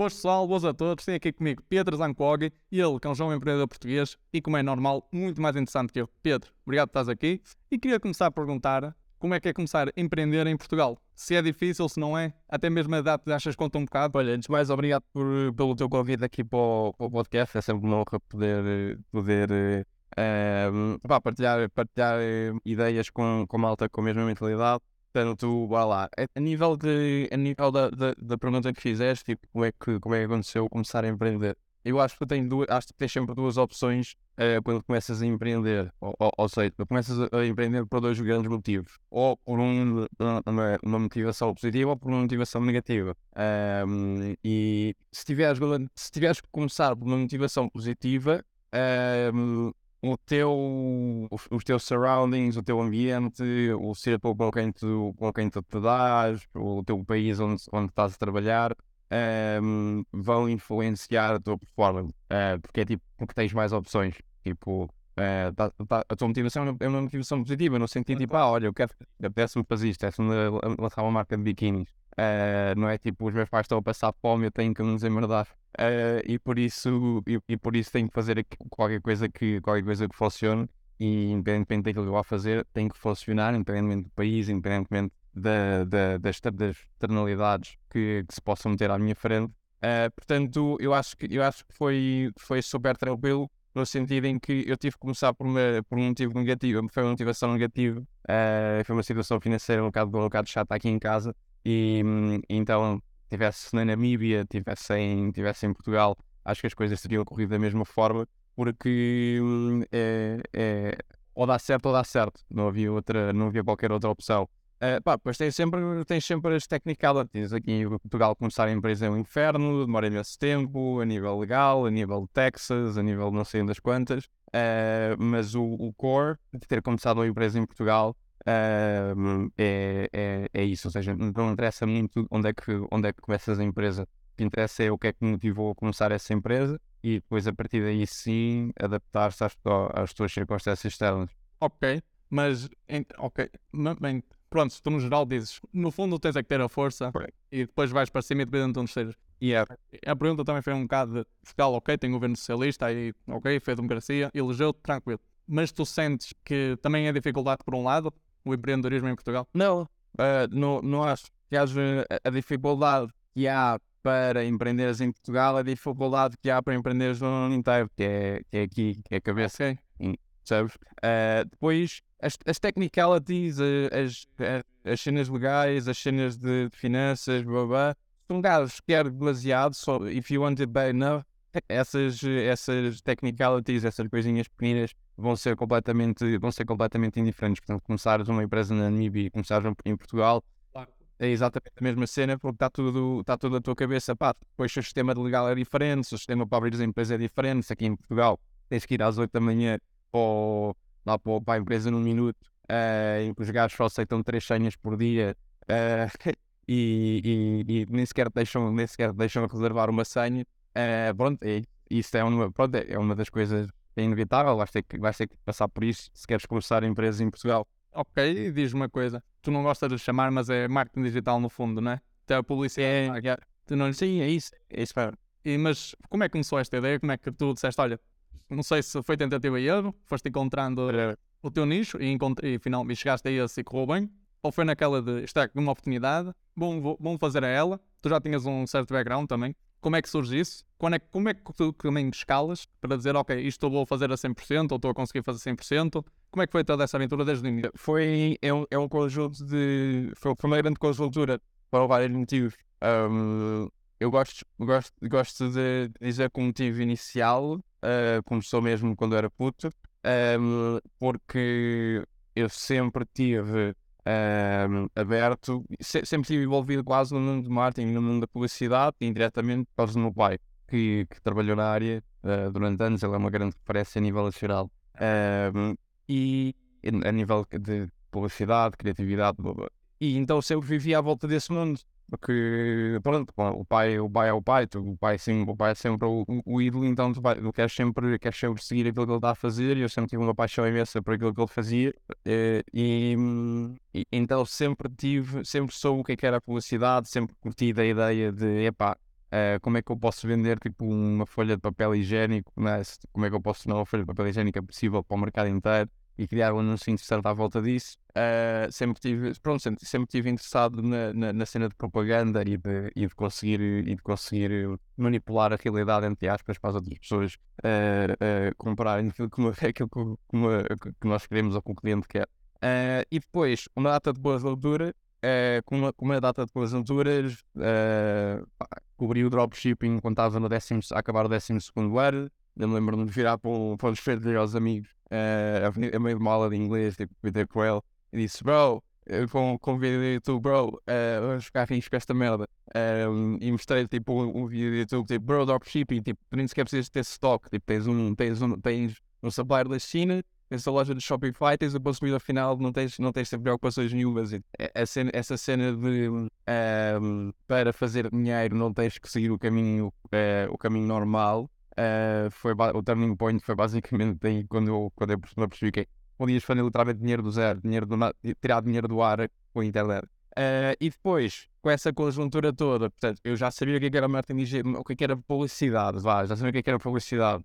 Boas pessoal, boas a todos. Tenho aqui comigo Pedro Zancog, ele que é um jovem empreendedor português e, como é normal, muito mais interessante que eu. Pedro, obrigado por estás aqui. E queria começar a perguntar como é que é começar a empreender em Portugal? Se é difícil, se não é, até mesmo a data achas conta um bocado? Olha, antes de mais, obrigado por, pelo teu convite aqui para o, para o podcast. É sempre uma honra poder, poder uh, pá, partilhar, partilhar uh, ideias com, com malta com a mesma mentalidade. Portanto, bora lá. A nível, de, a nível da, da, da pergunta que fizeste, tipo, como é que, como é que aconteceu começar a empreender? Eu acho que tenho duas, acho que tens sempre duas opções uh, quando começas a empreender. Ou, ou, ou seja, começas a, empreender por dois grandes motivos. Ou por um, uma, uma, motivação positiva ou por uma motivação negativa. Um, e se tiveres, se tiveres que começar por uma motivação positiva, um, o teu, os, teus surroundings, o teu ambiente, o círculo com quem tu, com quem tu te dás, o teu país onde, onde estás a trabalhar, um, vão influenciar a tua performance. Uh, porque é tipo, porque tens mais opções. Tipo, uh, tá, tá, a tua motivação é uma motivação positiva, no sentido tipo, ah, olha, eu quero, apetece-me fazer isto, apetece-me lançar uma marca de biquínis. Uh, não é tipo, os meus pais estão a passar fome, eu tenho que me desemmerdar. Uh, e por isso e, e, por isso tenho que fazer qualquer coisa que qualquer coisa que funcione e independentemente daquilo que eu vou fazer tem que funcionar independentemente do país independentemente da, da, das, das externalidades que, que, se possam meter à minha frente. Uh, portanto eu acho que eu acho que foi foi super tranquilo no sentido em que eu tive que começar por, uma, por um motivo negativo foi uma motivação negativa. Uh, foi uma situação financeira um bocado, um bocado chata aqui em casa e então tivesse na Namíbia, tivesse em, tivesse em Portugal, acho que as coisas teriam corrido da mesma forma, porque é, é, ou dá certo ou dá certo, não havia, outra, não havia qualquer outra opção. Uh, pá, depois tens sempre, tens sempre as technicalities. Aqui em Portugal, começar a empresa é um inferno, demora imenso tempo, a nível legal, a nível de Texas, a nível não sei das quantas. Uh, mas o, o core de ter começado uma empresa em Portugal É, é, é, isso, ou seja, não interessa muito onde é, que, onde é que começas a empresa. O que interessa é o que é que motivou a começar essa empresa e depois a partir daí sim adaptar-se às, às tuas circunstâncias externas. Ok, mas ok, bem, pronto, tu no geral dizes, no fundo tens é que ter a força e depois vais para cima dependendo de onde estejas. E yeah. a pergunta também foi um bocado de Portugal, ok, tem governo socialista, aí ok, fez democracia, elegeu tranquilo. Mas tu sentes que também é dificuldade por um lado, o empreendedorismo em Portugal? Não, uh, não, não acho que haja a dificuldade que há para empreenderes em Portugal, a dificuldade que há para empreenderes no mundo inteiro, que é, que é aqui, que é a cabeça. Okay. Sabes? Uh, depois, as, as technicalities, as, as, as, cenas legais, as cenas de, de finanças, blá blá, são gajos que é baseado, so if you want it bad enough, essas, essas technicalities, essas coisinhas pequenas vão ser completamente, vão ser completamente indiferentes. Portanto, começares uma empresa na Namíbia e começares em Portugal é exatamente a mesma cena porque está tudo, está tudo na tua cabeça. Pá, depois o sistema legal é diferente, o sistema para abrir a empresa é diferente. Se aqui em Portugal tens que ir às 8 da manhã para, lá para, para a empresa num minuto uh, em que os gajos só aceitam três senhas por dia. Uh, e, e, e, nem sequer deixam, nem sequer deixam reservar uma senha. Uh, pronto, é, isso é uma, pronto, é uma das coisas é inevitável, vais ter, que, vais ter que passar por isso se queres começar a empresa em Portugal. Ok, diz uma coisa, tu não gostas de chamar, mas é marketing digital no fundo, não é? Até a publicidade. É, é, tu não... Sim, é isso, é isso. E, mas como é que começou esta ideia? Como é que tu disseste, olha, não sei se foi tentativa e erro, foste encontrando é. o teu nicho e, e finalmente chegaste a esse e correu bem? Ou foi naquela de, isto é uma oportunidade, bom, vou, vou fazer a ela, tu já tinhas um certo background também, como é que surge isso? Quando é, como é que tu também escalas para dizer, ok, isto eu vou fazer a 100% ou estou a conseguir fazer 100%? Como é que foi toda essa aventura desde o início? Foi, é um, é um conjunto de... Foi, foi uma grande conjuntura por vários motivos. Um, eu gosto, gosto, gosto de dizer que o motivo inicial uh, começou mesmo quando era puto, um, porque eu sempre tive um, aberto, se, sempre estive envolvido quase no mundo do marketing, no mundo da publicidade, indiretamente por causa do meu pai, que, que trabalhou na área uh, durante anos, ele é uma grande referência a nível nacional. Um, e a nível de publicidade, criatividade. E então sempre vivia à volta desse mundo. Porque, pronto, o pai, o pai é o pai, tu, o, pai sim, o pai é sempre o, o ídolo, então tu, tu queres, sempre, queres sempre seguir aquilo que ele está a fazer. E eu sempre tive uma paixão imensa por aquilo que ele fazia, eh, e, e, então sempre tive, sempre soube o que, é que era a publicidade, sempre curti a ideia de, epá, Uh, como é que eu posso vender tipo uma folha de papel higiênico, né? como é que eu posso tornar uma folha de papel higiênico possível para o mercado inteiro e criar um anúncio interessante à volta disso. Uh, sempre tive, pronto, sempre, sempre tive interessado na, na, na, cena de propaganda e de, e de, conseguir, e de conseguir manipular a realidade, entre aspas, para as outras pessoas uh, comprarem aquilo que, aquilo que, nós queremos ou que o cliente quer. e depois, uma data de boas uh, com, uma, com uma data de boas alturas, uh, cobri o dropshipping quando estava no décimo, a acabar o 12 ano. Eu me lembro de virar para um, para um dizer aos amigos, uh, a meio de uma aula de inglês, tipo, ter com ele, e disse: Bro, com, um vídeo do YouTube, bro, uh, vamos ficar ricos com esta merda. Um, e mostrei tipo um, um, vídeo do YouTube, tipo, bro, dropshipping, tipo, nem sequer precisas ter stock, tipo, tens um, tens um, tens um supplier da China essa loja de Shopify, tens o consumidor final, não tens, não tens preocupações nenhumas. Cena, essa cena de um, para fazer dinheiro não tens que seguir o caminho, uh, o caminho normal. Uh, foi o turning point foi basicamente aí quando eu, quando eu percebi que podias fazer literalmente dinheiro do zero, dinheiro do, tirar dinheiro do ar com a internet. Uh, e depois, com essa conjuntura toda, portanto, eu já sabia o que era marketing o que era publicidade, vá, já sabia o que era publicidade.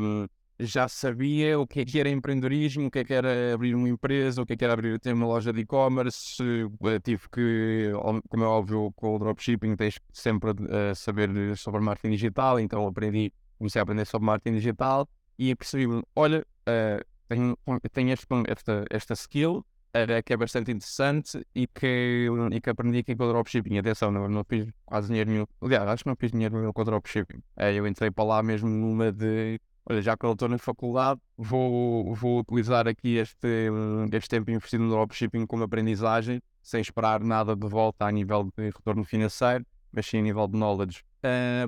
Um, já sabia o que, é era empreendedorismo, o que, é era abrir uma empresa, o que, é que era abrir ter uma loja de e-commerce. Eh, tive que, como é óbvio, com o dropshipping tens sempre uh, saber sobre marketing digital, então aprendi, comecei a aprender sobre marketing digital e percebi-me, olha, uh, tenho, tenho este, esta, esta skill uh, que é bastante interessante e que, e que aprendi aqui com o dropshipping. Atenção, não, não fiz quase dinheiro nenhum. Aliás, acho que não fiz dinheiro nenhum com o dropshipping. eu entrei para lá mesmo numa de olha, já que eu estou na faculdade, vou, vou utilizar aqui este, este tempo investido no dropshipping como aprendizagem, sem esperar nada de volta a nível de retorno financeiro, mas sim a nível de knowledge.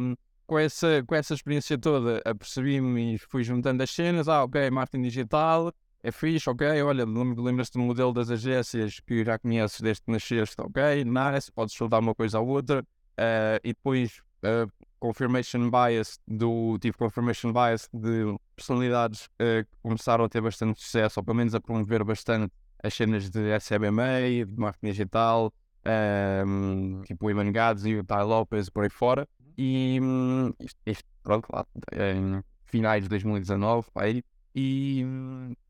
Um, com, essa, com essa experiência toda, apercebi-me e fui juntando as cenas. Ah, ok, marketing digital, é fixe, ok. Olha, lembras-te do modelo das agências que já conheces desde que nasceste, ok, nice, podes soltar uma coisa ou outra. Uh, e depois uh, confirmation bias do tive confirmation bias de personalidades uh, que começaram a ter bastante sucesso, ou pelo menos a promover bastante as cenas de SBMA, de marketing digital, um, ehm, tipo o Iman Gads e o Ty Lopez por aí fora. E um, isto, isto, pronto, lá em finais de 2019, aí, e,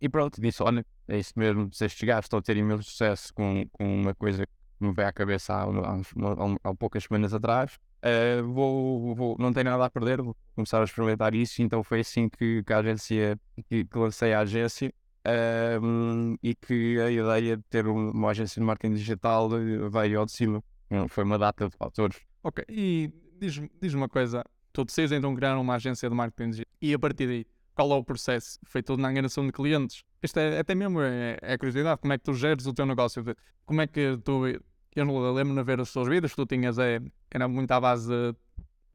e pronto, disse: olha, é isso mesmo, se estes gajos estão a ter imenso sucesso com, com uma coisa que me veio à cabeça há, há, há, há poucas semanas atrás, Uh, vou, vou, não tenho nada a perder, vou começar a experimentar isso. Então foi assim que, que a agência, que, que lancei a agência uh, e que a ideia de ter uma agência de marketing digital veio ao de cima. Foi uma data de fatores. Ok, e diz-me diz uma coisa: tu decides então criar uma agência de marketing digital e a partir daí, qual é o processo? Foi tudo na enganação de clientes. Isto é até mesmo é, é curiosidade: como é que tu geres o teu negócio? Como é que tu eu não lembro-me de ver as suas vidas, tu tinhas é, era muito à base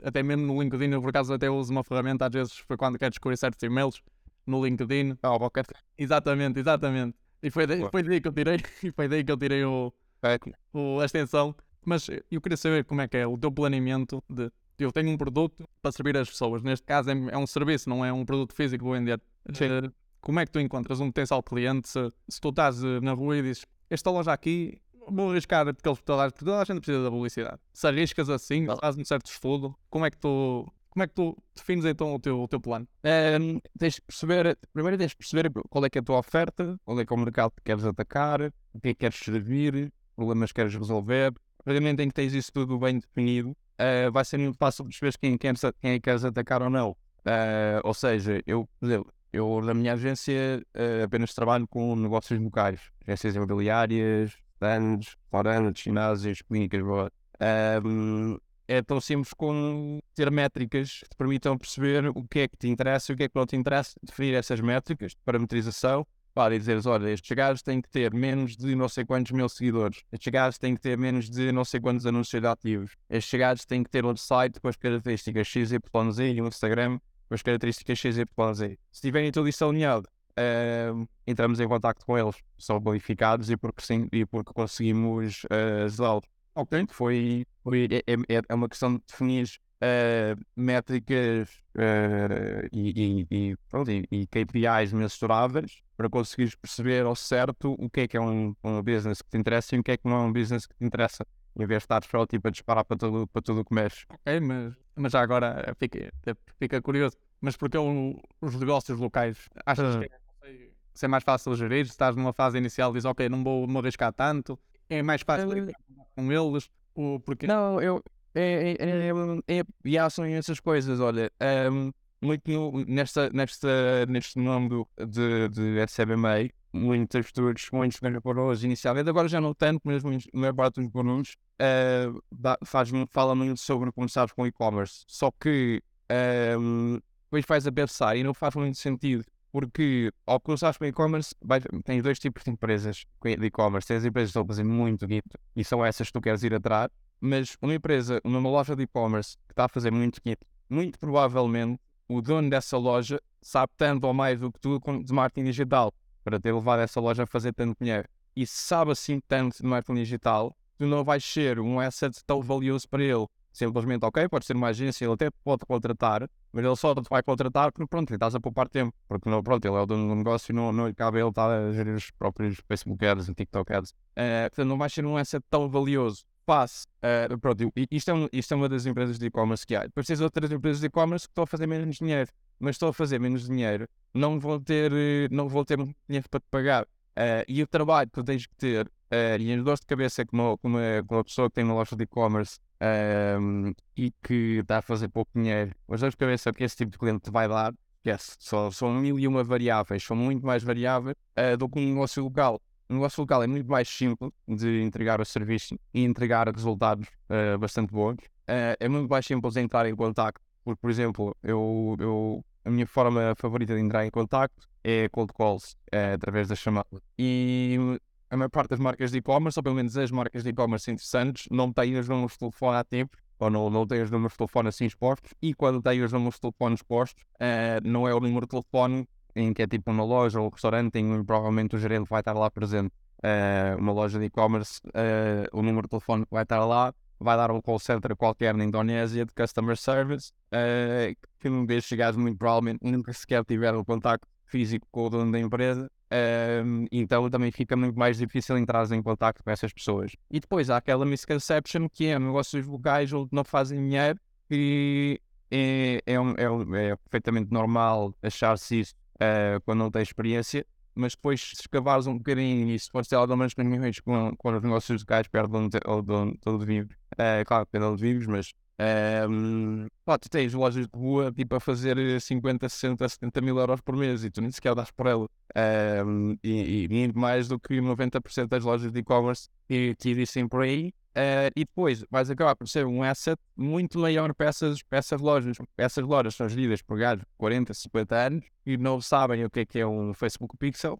até mesmo no LinkedIn, eu por acaso até uso uma ferramenta, às vezes foi quando quero descobrir certos e-mails no LinkedIn. Ah, oh. Exatamente, exatamente. E foi, daí, foi daí que eu tirei, e foi daí que eu tirei o, é. o, a extensão. Mas eu queria saber como é que é o teu planeamento de eu tenho um produto para servir as pessoas. Neste caso é, é um serviço, não é um produto físico que vou vender. Uh, como é que tu encontras um potencial cliente se, se tu estás uh, na rua e dizes esta loja aqui vou arriscar porque eles, toda, toda a gente precisa da publicidade. Se arriscas assim, fazes um certo estudo, como é que tu, como é que tu defines então o teu, o teu plano? Um, tens de perceber, primeiro tens de perceber qual é que é a tua oferta, qual é que é o mercado que queres atacar, o que é que queres servir, problemas que queres resolver. Obviamente em que tens isso tudo bem definido, uh, vai ser muito fácil perceber quem, quem, quem é que queres atacar ou não. Uh, ou seja, eu, eu na minha agência uh, apenas trabalho com negócios locais, agências imobiliárias, anos, restaurantes, ginásios, clínicas, é tão simples como ter métricas que te permitam perceber o que é que te interessa e o que é que não te interessa, definir essas métricas de parametrização para dizeres, olha, estes gajos têm que ter menos de não sei quantos mil seguidores, estes gajos têm que ter menos de não sei quantos anúncios ativos, estes gajos têm que ter um site com as características XYZ e um Instagram com as características XYZ. Se tiverem tudo isso alinhado, uh, entramos em contato com eles, são qualificados e porque sim, e porque conseguimos uh. Ok, foi, foi é, é, é, uma questão de definir uh, métricas uh, e, e, e, e KPIs mensuráveis para conseguires perceber ao certo o que é que é um, um business que te interessa e o que é que não é um business que te interessa. em vez de estar só tipo, a disparar para tudo, para tudo o que mexe. Ok, mas, mas já agora fica, fica curioso. Mas porque o, os negócios locais achas que é, se é mais fácil gerir? Se estás numa fase inicial dizes, ok, não vou me arriscar tanto, é mais fácil uh, com eles? Ou porque... Não, eu. É, é, é, é, é, são essas coisas, olha. Um, muito no, nesta, nesta, neste mundo de, de SBMA, muitas pessoas, muitos gurus inicialmente, agora já não tanto, mas muitos, a maior parte dos uh, faz, fala muito sobre começar com e-commerce. Só que um, depois faz a pensar e não faz muito sentido. Porque ao começar com e-commerce, tens dois tipos de empresas de e-commerce. Tens empresas que estão a fazer muito guito e são essas que tu queres ir atrás. Mas uma empresa, uma loja de e-commerce que está a fazer muito guito, muito provavelmente o dono dessa loja sabe tanto ou mais do que tu de marketing digital para ter levado essa loja a fazer tanto dinheiro. E sabe assim tanto de marketing digital, tu não vais ser um asset tão valioso para ele. Simplesmente, ok, pode ser uma agência, ele até pode contratar, mas ele só te vai contratar porque, pronto, ele estás a poupar tempo. Porque, não, pronto, ele é o dono do negócio e não, não lhe cabe ele estar a gerir os próprios Facebook ads e TikTok ads. Uh, portanto, não vais ser um asset tão valioso passe. Uh, pronto, isto é, um, isto é uma das empresas de e-commerce que há. Depois tens outras empresas de e-commerce que estão a fazer menos dinheiro, mas estão a fazer menos dinheiro, não vão ter, eh, não vão ter dinheiro para te pagar. Uh, e o trabalho que tu tens que ter, uh, e as dores de cabeça com uma, com, uma, pessoa que tem uma loja de e-commerce uh, e que está a fazer pouco dinheiro, as dores de cabeça que esse tipo de cliente te vai dar, yes, são, são mil e uma variáveis, são muito mais variáveis do que um negócio local. O negócio local é muito mais simples de entregar o serviço e entregar resultados uh, bastante bons. Uh, é muito mais simples de entrar em contato, porque, por exemplo, eu, eu, a minha forma favorita de entrar em contato é cold calls, uh, através da chamada. E a maior parte das marcas de e-commerce, ou pelo menos as marcas de e-commerce interessantes, não têm os números de telefone ativos, ou não, não têm os números de telefone assim expostos, e quando têm os números de telefone expostos, não é o número de telefone em que é tipo uma loja ou um restaurante em que provavelmente o gerente vai estar lá presente. Uh, uma loja de e-commerce, uh, o número de telefone vai estar lá, vai dar um call center qualquer na Indonésia de customer service, uh, que um vez chegares muito provavelmente nunca sequer tiveram contato físico com o dono da empresa, uh, então também fica muito mais difícil entrar em contato com essas pessoas. E depois há aquela misconception que é negócios locais onde não fazem dinheiro e é, é, é, é perfeitamente normal achar-se isso uh, quando não tens experiência, mas depois se escavares um bocadinho e se fores ter algumas reuniões com, com os negócios locais perto de onde, onde, onde vives, uh, claro, depende de onde vives, mas um, pá, tu tens lojas de rua tipo a fazer 50, 60, 70 mil euros por mês e tu nem sequer das por ela. Um, e, e, mais do que 90% das lojas de e-commerce que, que existem por aí. Uh, e depois vais acabar por ser um asset muito maior para essas, para essas lojas. Essas lojas são geridas por gajos de 40, 50 anos e não sabem o que é, que é um Facebook Pixel.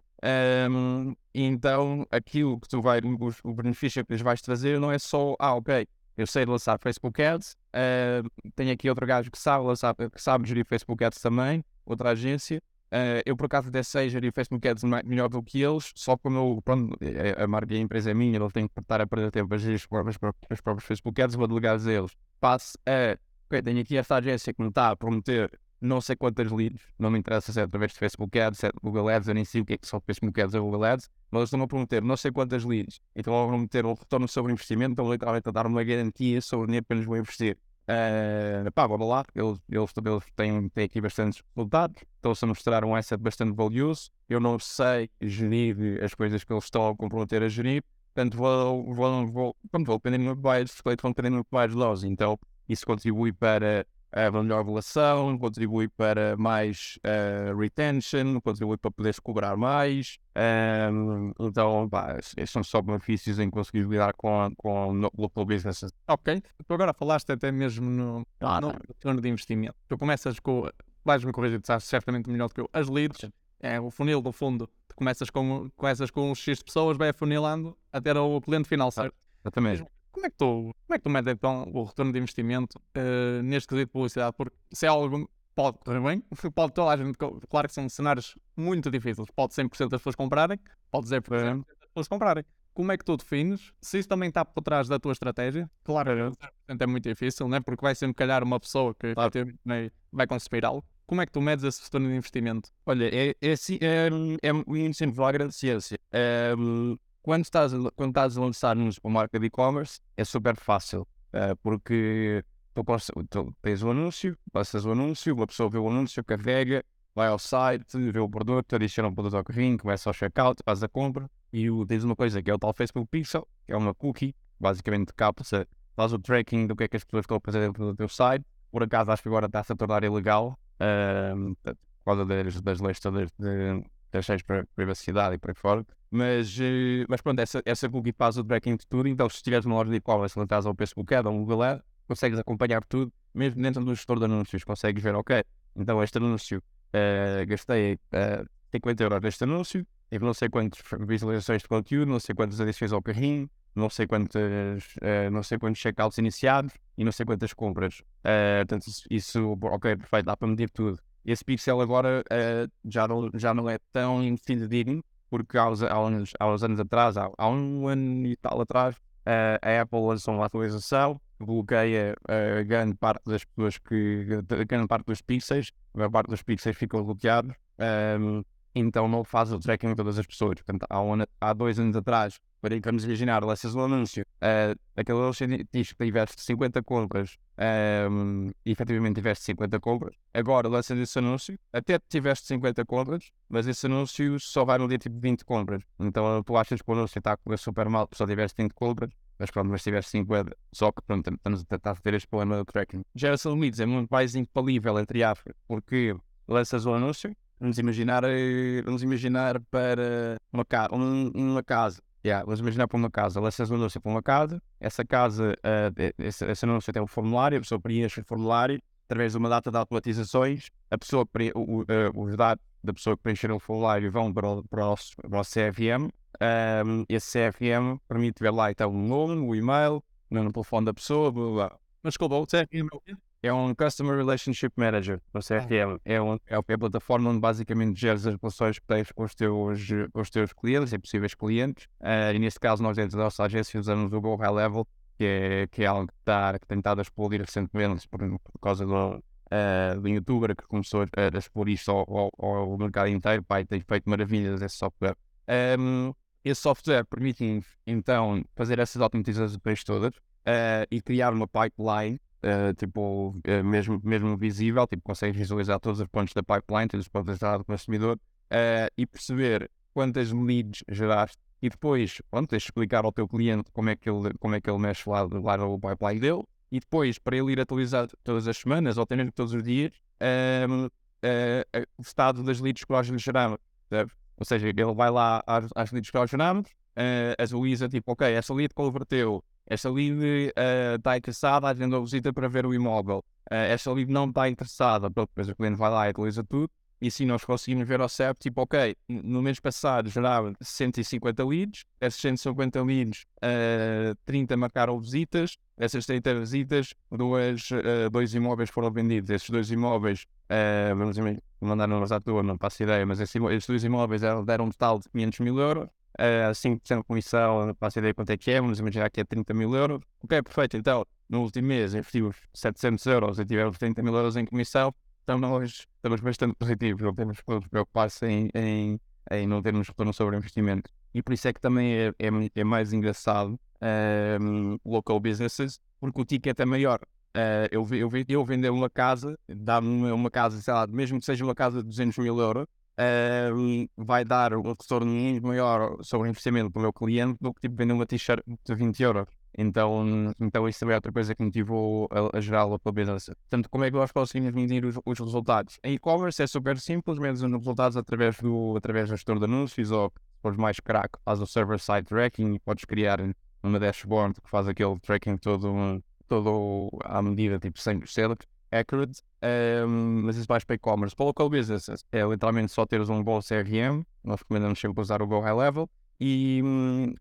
Um, então aquilo que tu vais, o benefício que lhes vais trazer não é só, ah, ok, eu sei lançar Facebook Ads, uh, tenho aqui outro gajo que sabe lançar, que sabe gerir Facebook Ads também, outra agência. Uh, eu por acaso até sei gerir Facebook Ads melhor do que eles, só como eu, pronto, é, a marca e a empresa é minha, ele tem que estar a perder tempo a gerir os próprios, os próprios Facebook Ads, vou delegar a eles. Passo a, tenho aqui esta agência que me está a prometer não sei quantas leads, não me interessa se é através de Facebook Ads, se é Google Ads, eu nem sei o que é que são Facebook Ads ou Google Ads, mas eles estão a prometer não sei quantas leads, então vão prometer um retorno sobre investimento, estão literalmente a dar uma garantia sobre o dinheiro que investir. Uh, pá, bora lá, eles, eles, eles têm, têm aqui bastantes resultados, estão-se a mostrar um asset bastante valioso. Eu não sei gerir as coisas que eles estão a comprometer a gerir, portanto vou, vou, vou, vou, vou depender muito mais, vão depender muito mais de nós, então isso contribui para a melhor relação, contribui para mais uh, retention, contribui para poderes cobrar mais. Um, então, pá, estes são só benefícios em conseguir lidar com, com local businesses. Ok, tu agora falaste até mesmo no, ah, no retorno de investimento. Tu começas com, vais-me corrigir, tu sabes certamente melhor do que eu, as leads, é o funil do fundo. Tu começas com, começas com uns X de pessoas, vai afunilando até o cliente final, certo? Exatamente. Como é que tu, como é que tu medes então o retorno de investimento uh, neste quesito de publicidade? Porque se é algo pode correr bem, pode toda a gente, claro que são cenários muito difíceis, pode 100% das pessoas comprarem, pode 0% das pessoas comprarem. Como é que tu defines? Se isso também está por trás da tua estratégia, claro, 0% é muito difícil, né? porque vai sempre calhar uma pessoa que claro. vai consumir algo. Como é que tu medes esse retorno de investimento? Olha, é, é, é, é, é sempre a grande ciência. É, quando estás, a, quando estás a lançar uma marca de e-commerce, é super fácil, uh, porque tu, tu tens o anúncio, passas o anúncio, uma pessoa vê o anúncio, carrega, vai ao site, vê o produto, adiciona o produto ao carrinho, começa ao checkout, faz a compra e tens uma coisa que é o tal Facebook Pixel, que é uma cookie, basicamente capta, faz o tracking do que é que as pessoas estão a fazer dentro do teu site. Por acaso acho que agora está-se a tornar ilegal uh, por causa das, das leis todas das leis para privacidade e para fora. Mas, uh, mas pronto, essa, essa cookie faz o tracking de tudo, então se estiveres numa loja de e-commerce, se estás ao Facebook Ad ou um Google Ad, consegues acompanhar tudo, mesmo dentro do gestor de anúncios, consegues ver, ok, então este anúncio uh, gastei uh, 50 euros neste anúncio, tive não sei quantas visualizações de conteúdo, não sei quantas adições ao carrinho, não sei quantas, uh, não sei quantos checkouts iniciados e não sei quantas compras. Uh, portanto, isso, isso, ok, perfeito, dá para medir tudo. Esse pixel agora uh, já, não, já não é tão fidedigno, porque há uns, há uns, há uns anos atrás, há, há, um ano e tal atrás, a Apple lançou uma atualização que bloqueia grande parte das pessoas que, grande parte dos pixels, a maior parte dos pixels ficam bloqueados. Um, então não faz o tracking de todas as pessoas. Portanto, há, um, há dois anos atrás, para vamos imaginar, lanças um anúncio, uh, aquele anúncio diz que tiveste 50 compras um, e efetivamente tiveste 50 compras. Agora lanças esse anúncio, até tiveste 50 compras, mas esse anúncio só vai no dia tipo 20 compras. Então tu achas que o anúncio está a correr super mal, só tiveste 20 compras, mas pronto, mas tiveste 50, só que pronto, estamos a tentar ter este problema do tracking. Geração de leads é muito mais infalível, entre aspas, porque lanças o anúncio, Vamos imaginar, eh, vamos imaginar para uma, ca um, uma casa. Yeah, vamos imaginar para uma casa. Lanças um anúncio para uma casa. Essa casa, uh, esse, esse anúncio tem um formulário. A pessoa preenche o formulário através de uma data de automatizações. A pessoa, o, uh, os dados da pessoa que preencher o formulário vão para o, para o, para o. Um, esse CRM permite ver lá então o nome, o e-mail, o telefone da pessoa. Blá, blá. Mas desculpa, o é o quê? É um Customer Relationship Manager, o CRM. É, um, é a plataforma onde basicamente geres as relações que tens com os teus, com os teus clientes e possíveis clientes. Uh, e neste caso, nós dentro da nossa agência usamos o Go High Level, que é, que é algo que, está, que tem estado a explodir recentemente por, por causa do, uh, do youtuber que começou a, a explorar isto ao, ao, ao, mercado inteiro. Pai, tem feito maravilhas esse software. Um, esse software permite então fazer essas automatizações todas uh, e criar uma pipeline uh, tipo, uh, mesmo, mesmo visível, tipo, consegues visualizar todos os pontos da pipeline, todos os pontos da do consumidor uh, e perceber quantas leads geraste e depois, pronto, de explicar ao teu cliente como é que ele, como é que ele mexe lá, lá no pipeline dele e depois, para ele ir atualizar todas as semanas ou até mesmo todos os dias, ehm, o estado das leads que nós lhe geramos, sabe? Ou seja, ele vai lá às, às leads que nós geramos, uh, atualiza, tipo, ok, essa lead converteu esta lead está uh, interessada, agenda a visita para ver o imóvel. Uh, esta lead não está interessada, pronto, depois o cliente vai lá e atualiza tudo. E assim nós conseguimos ver ao CEP, tipo, ok, no mês passado gerava 150 leads, essas 150 leads, uh, 30 marcaram visitas, essas 30 visitas, duas, uh, dois imóveis foram vendidos. Esses dois imóveis, uh, vamos mandar números à toa, não faço ideia, mas esses, esses dois imóveis deram um total de 500 mil euros uh, 5% de comissão, não faço ideia quanto é que é, vamos imaginar que é 30 mil euros. Ok, perfeito. Então, no último mês investimos 700 euros e tivemos 30 mil euros em comissão, então nós estamos bastante positivos, não temos que nos preocupar-se em, em, em, não termos retorno sobre investimento. E por isso é que também é, é, é mais engraçado um, local businesses, porque o ticket é maior. Uh, eu, eu, eu vender uma casa, dá-me uma, uma casa, sei lá, mesmo que seja uma casa de 200 mil euros, vai dar um retorno muito maior sobre o investimento para o meu cliente do que tipo vender uma t-shirt de 20 euros. Então, então isso também é outra coisa que motivou a, a gerar a business. Portanto, como é que nós conseguimos medir os, os resultados? Em e-commerce é super simples, medes os resultados através do, através do gestor de anúncios ou, fores mais crack, faz o server-side tracking e podes criar uma dashboard que faz aquele tracking todo, todo à medida, tipo 100% accurate, um, mas isso vais para e-commerce. Para local business é literalmente só teres um bom CRM, nós recomendamos sempre usar o Go High Level, e,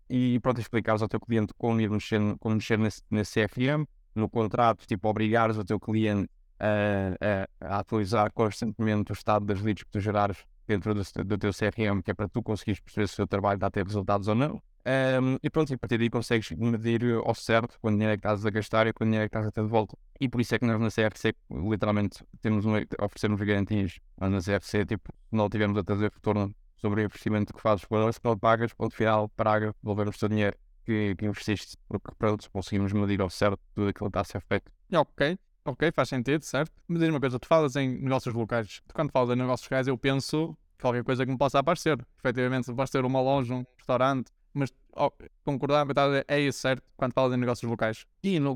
e pronto, explicares ao teu cliente como ir mexer, como mexer nesse, nesse CRM, no contrato, tipo, obrigares o teu cliente a, a, a, atualizar constantemente o estado das leads que tu gerares dentro do, do teu CRM, que é para tu conseguires perceber se o teu trabalho está a ter resultados ou não. Um, e pronto, e a partir daí consegues medir ao certo quando dinheiro é que estás a gastar e quando dinheiro é que estás a ter de volta. E por isso é que nós na CFC, literalmente, temos oferecemos garantias. Mas na CFC, tipo, não tivemos a trazer retorno sobre o investimento que fazes connosco, não pagas, ponto final, praga, devolver o seu dinheiro que, que investiste, porque pronto, conseguimos medir ao certo tudo aquilo que está a ser feito. Ok, ok, faz sentido, certo? Mas diz uma coisa, tu falas em negócios locais. Quando falas em negócios locais, eu penso qualquer coisa que me possa aparecer. Efetivamente, se vais ter uma loja, um restaurante, mas oh, concordar, é isso, certo? Quando falas em negócios locais. E no,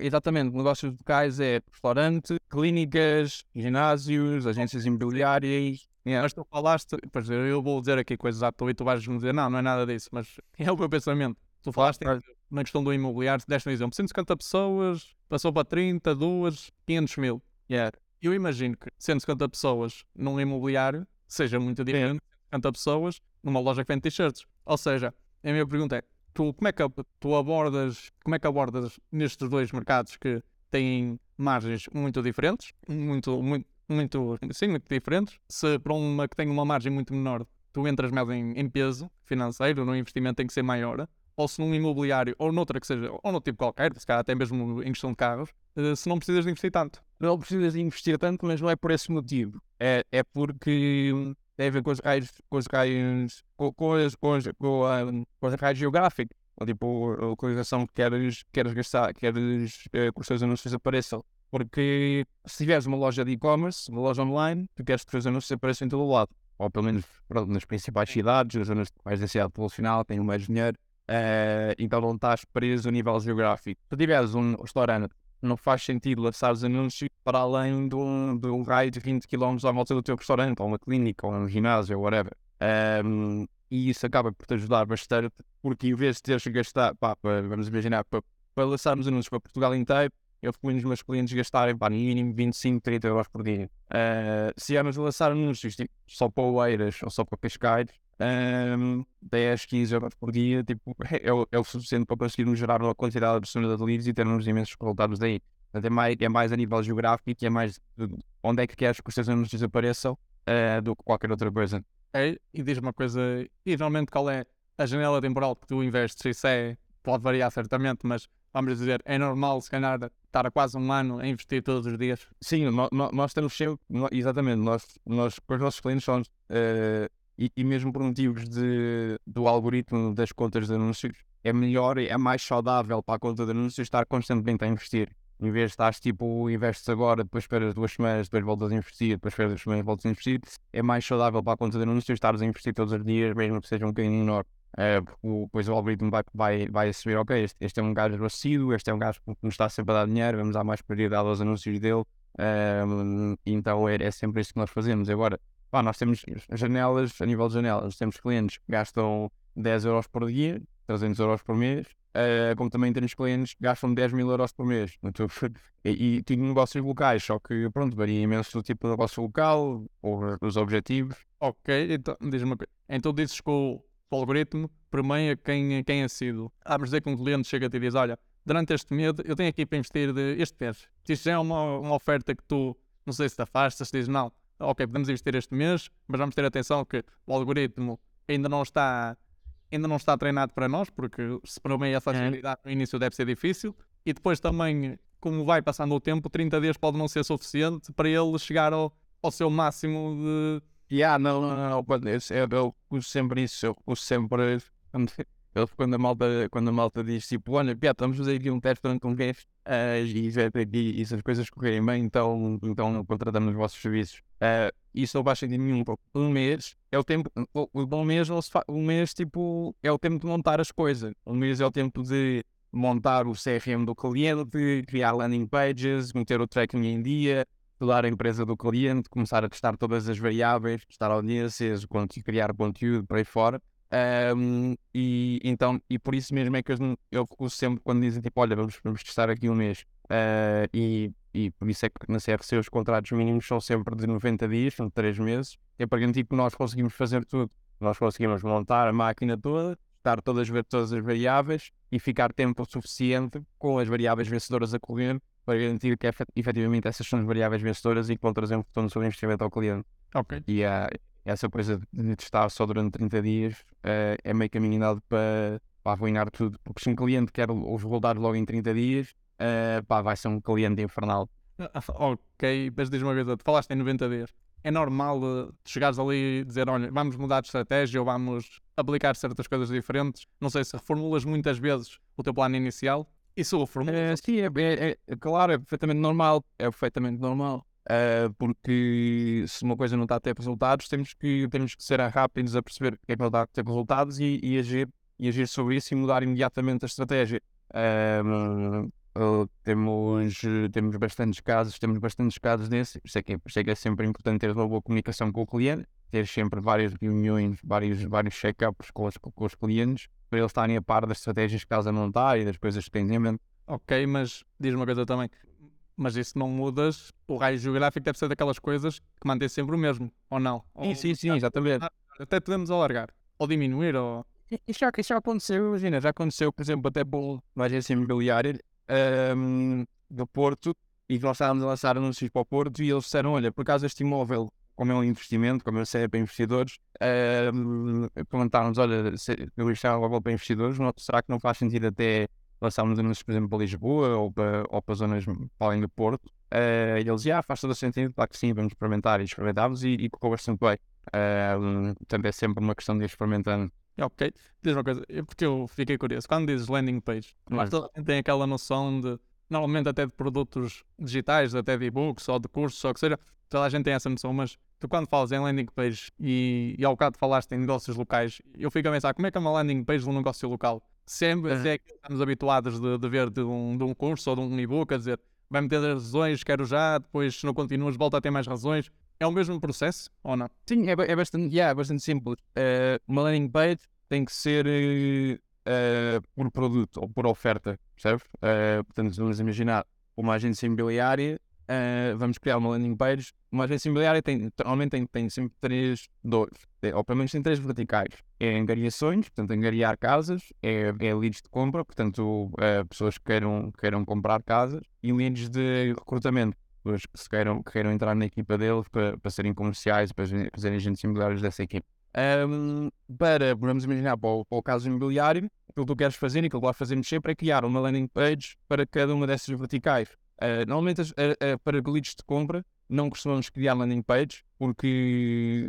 exatamente, negócios locais é restaurante, clínicas, ginásios, agências imobiliárias. Yeah. Mas tu falaste, pois eu vou dizer aqui coisas à tua e tu vais me dizer, não, não é nada disso, mas é o meu pensamento. Tu falaste claro. Na questão do imobiliário, deste um exemplo, 150 pessoas, passou para 30, 2, 500 mil. Yeah. Eu imagino que 150 pessoas num imobiliário seja muito diferente de 150 pessoas numa loja que vende t-shirts. Ou seja, a minha pergunta é, tu, como é que tu abordas, como é que abordas nestes dois mercados que têm margens muito diferentes, muito, muito, muito, sim, muito diferentes, se para uma que tem uma margem muito menor, tu entras mais em, em peso financeiro, no investimento tem que ser maior, ou se num imobiliário, ou noutra que seja, ou no tipo qualquer, se calhar até mesmo em questão de carros, eh, se não precisas de investir tanto. Não precisas de investir tanto, mas não é por esse motivo. É, é porque tem a ver com os raios, com os raios, com, com, as, com, as, com, a, com os raios geográficos. Ou tipo, a localização que queres, queres gastar, queres eh, que os teus anúncios apareçam. Porque se tiveres uma loja de e-commerce, uma loja online, tu queres que os teus anúncios apareçam em todo o lado. Ou pelo menos pronto, nas principais cidades, nas zonas mais densidade populacional, têm mais dinheiro. Uh, então não estás preso a nível geográfico. Se tiveres um restaurante, não faz sentido lançar os anúncios para além de um, de um raio de 20 km à volta do teu restaurante, ou uma clínica, ou um ginásio, ou whatever. Um, e isso acaba por te ajudar bastante, porque em vez de teres que gastar, pá, vamos imaginar, para, para lançarmos anúncios para Portugal inteiro, eu fui os meus clientes gastarem pá, no mínimo 25, 30 euros por dia. Uh, se éramos a lançar anúncios tipo, só para Oeiras ou só para Cascais, um, 10, 15 euros por dia, tipo, é, o, é o suficiente para conseguirmos gerar uma quantidade absurda de leads e termos imensos resultados daí. Portanto, é mais, é mais a nível geográfico e é mais onde é que queres que os teus anúncios apareçam uh, do que qualquer outra coisa. É, e diz-me uma coisa, e realmente qual é a janela temporal que tu investes? Isso é, pode variar certamente, mas vamos dizer, é normal se calhar estar a quase um ano a investir todos os dias? Sim, nós, nós temos sempre, exatamente, nós, nós com os nossos clientes somos, uh, e, e, mesmo por motivos de, do algoritmo das contas de anúncios, é melhor, é mais saudável para a conta de anúncios estar constantemente a investir. Em vez de estar tipo, investes agora, depois esperas duas semanas, depois voltas a investir, depois esperas duas semanas, voltas a investir, é mais saudável para a conta de anúncios estares a investir todos os dias, mesmo que seja um bocadinho menor. É, depois o algoritmo vai, vai, vai assumir, ok, este, este é um gajo assíduo, este é um gajo que nos está sempre a dar dinheiro, vamos dar mais prioridade aos anúncios dele. Um, então é, é sempre isso que nós fazemos. Agora, pá, nós temos janelas, a nível de janelas, temos clientes que gastam 10 euros por dia, 300 euros por mês, uh, como também temos clientes que gastam 10 mil euros por mês. Então, e, e negócios locais, só que pronto, varia imenso do tipo de negócio local ou dos objetivos. Ok, então diz-me Então dizes que o o algoritmo permeia quem, quem é sido. Vamos dizer que um cliente chega a ti e diz: Olha, durante este mês eu tenho aqui para investir de este mês. Isto já é uma, uma oferta que tu, não sei se te afastas, dizes não, ok, podemos investir este mês, mas vamos ter atenção que o algoritmo ainda não está ainda não está treinado para nós, porque se permeia essa agilidade no início deve ser difícil, e depois também, como vai passando o tempo, 30 dias pode não ser suficiente para ele chegar ao, ao seu máximo de Yeah, não, não, não, quando eu, eu, eu uso sempre isso, eu uso sempre quando, a, malta, quando a malta diz tipo, olha, Pia, estamos a fazer aqui um teste durante um mês uh, e, e, e, se as coisas correrem bem, então, então contratamos os vossos serviços. Uh, isso não faz sentido nenhum. Um mês é o tempo, um mês, um mês tipo, é o tempo de montar as coisas. Um mês é o tempo de montar o CRM do cliente, criar landing pages, meter o tracking em dia, estudar a empresa do cliente, começar a testar todas as variáveis, testar audiências, criar conteúdo para aí fora. Um, e então, e por isso mesmo é que eu, eu recuso sempre quando dizem tipo, olha, vamos, vamos testar aqui um mês. Uh, e, e por isso é que na CRC os contratos mínimos são sempre de 90 dias, são de 3 meses, é para garantir que nós conseguimos fazer tudo. Nós conseguimos montar a máquina toda, testar todas, todas as variáveis e ficar tempo suficiente com as variáveis vencedoras a correr para garantir que efetivamente essas são as variáveis vencedoras e que vão trazer um retorno sobre investimento ao cliente. Ok. E uh, essa coisa de testar só durante 30 dias uh, é meio caminho andado para, para arruinar tudo. Porque se um cliente quer os resultados logo em 30 dias, uh, pá, vai ser um cliente infernal. Ok, mas diz uma coisa, tu falaste em 90 dias. é normal uh, chegares ali e dizer, olha, vamos mudar de estratégia ou vamos aplicar certas coisas diferentes. Não sei se reformulas muitas vezes o teu plano inicial. Isso reformulas? É, sim, é, é, é, claro, é perfeitamente normal. É perfeitamente normal. Uh, porque se uma coisa não está a ter resultados, temos que, temos que ser rápidos a perceber que é que não está a ter resultados e, e, agir, e agir sobre isso e mudar imediatamente a estratégia. Uh, temos, temos bastantes casos, temos bastantes casos desses, sei que, sei que é sempre importante ter uma boa comunicação com o cliente, ter sempre várias reuniões, vários, vários check-ups com os, com os clientes, para eles estarem a par das estratégias que casa não está e das coisas que têm em mente. Ok, mas diz uma coisa também, mas isso não mudas, o raio geográfico deve ser daquelas coisas que mantém sempre o mesmo, ou não? Sim, sim, sim, exatamente. Até podemos alargar, ou diminuir, ou... Isso já, isso já aconteceu, imagina, já aconteceu, por exemplo, até por uma agência imobiliária um, do Porto, e nós estávamos a lançar anúncios para o Porto, e eles disseram, olha, por acaso este imóvel, como é um investimento, como eu sei é para investidores, um, perguntaram-nos, olha, se, eu isto é um imóvel para investidores, será que não faz sentido até lançámos anúncios, por exemplo, para Lisboa ou para, ou para zonas para além do Porto. Uh, e eles, ah, faz todo o sentido, claro que sim, vamos experimentar. E experimentámos e, e correu bastante bem. Uh, portanto, é sempre uma questão de ir experimentando. Ok, diz uma coisa, porque eu fiquei curioso. Quando dizes landing page, mas tem aquela noção de, normalmente até de produtos digitais, até de e-books ou de cursos, ou que seja, toda a gente tem essa noção, mas tu quando falas em landing page e, e ao bocado falaste em negócios locais, eu fico a pensar como é que é uma landing page de um negócio local? Sempre uhum. é que estamos habituados de, de ver de um, de um curso ou de um e-book, a dizer vai meter as razões, quero já, depois se não continuas volta a ter mais razões. É o mesmo processo ou não? Sim, é, é bastante, yeah, é bastante simples. Uh, uma landing page tem que ser uh, por produto ou por oferta, percebes? Uh, portanto, vamos imaginar uma agência imobiliária Uh, vamos criar uma landing page. Uma agência imobiliária tem, normalmente tem, tem sempre três dores, ou pelo menos tem três verticais. É angariações, portanto, angariar casas, é, é leads de compra, portanto, uh, pessoas que queiram, queiram comprar casas, e leads de recrutamento, pessoas que se queiram, que queiram entrar na equipa deles para, para serem comerciais, para fazerem agentes imobiliários dessa equipa. Um, para, vamos imaginar, para o, para o caso imobiliário, aquilo que tu queres fazer e aquilo que vais fazer sempre é criar uma landing page para cada uma dessas verticais. Uh, normalmente, uh, uh, para leads de compra, não costumamos criar landing page, porque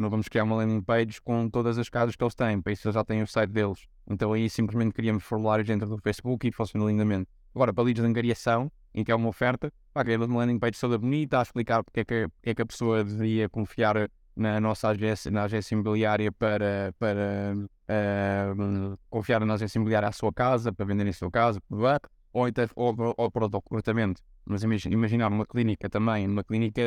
não vamos criar uma landing page com todas as casas que eles têm, para isso eles já têm o site deles. Então aí simplesmente criamos formulários dentro do Facebook e funciona lindamente. Agora, para leads de angariação, em que é uma oferta, pá, criamos uma landing page toda bonita, a explicar porque é que, porque é que a pessoa deveria confiar na nossa agência, na agência imobiliária para, para uh, confiar na agência imobiliária à sua casa, para vender em sua casa, ou, então, ou, ou para o recrutamento. Mas imaginar uma clínica também, uma clínica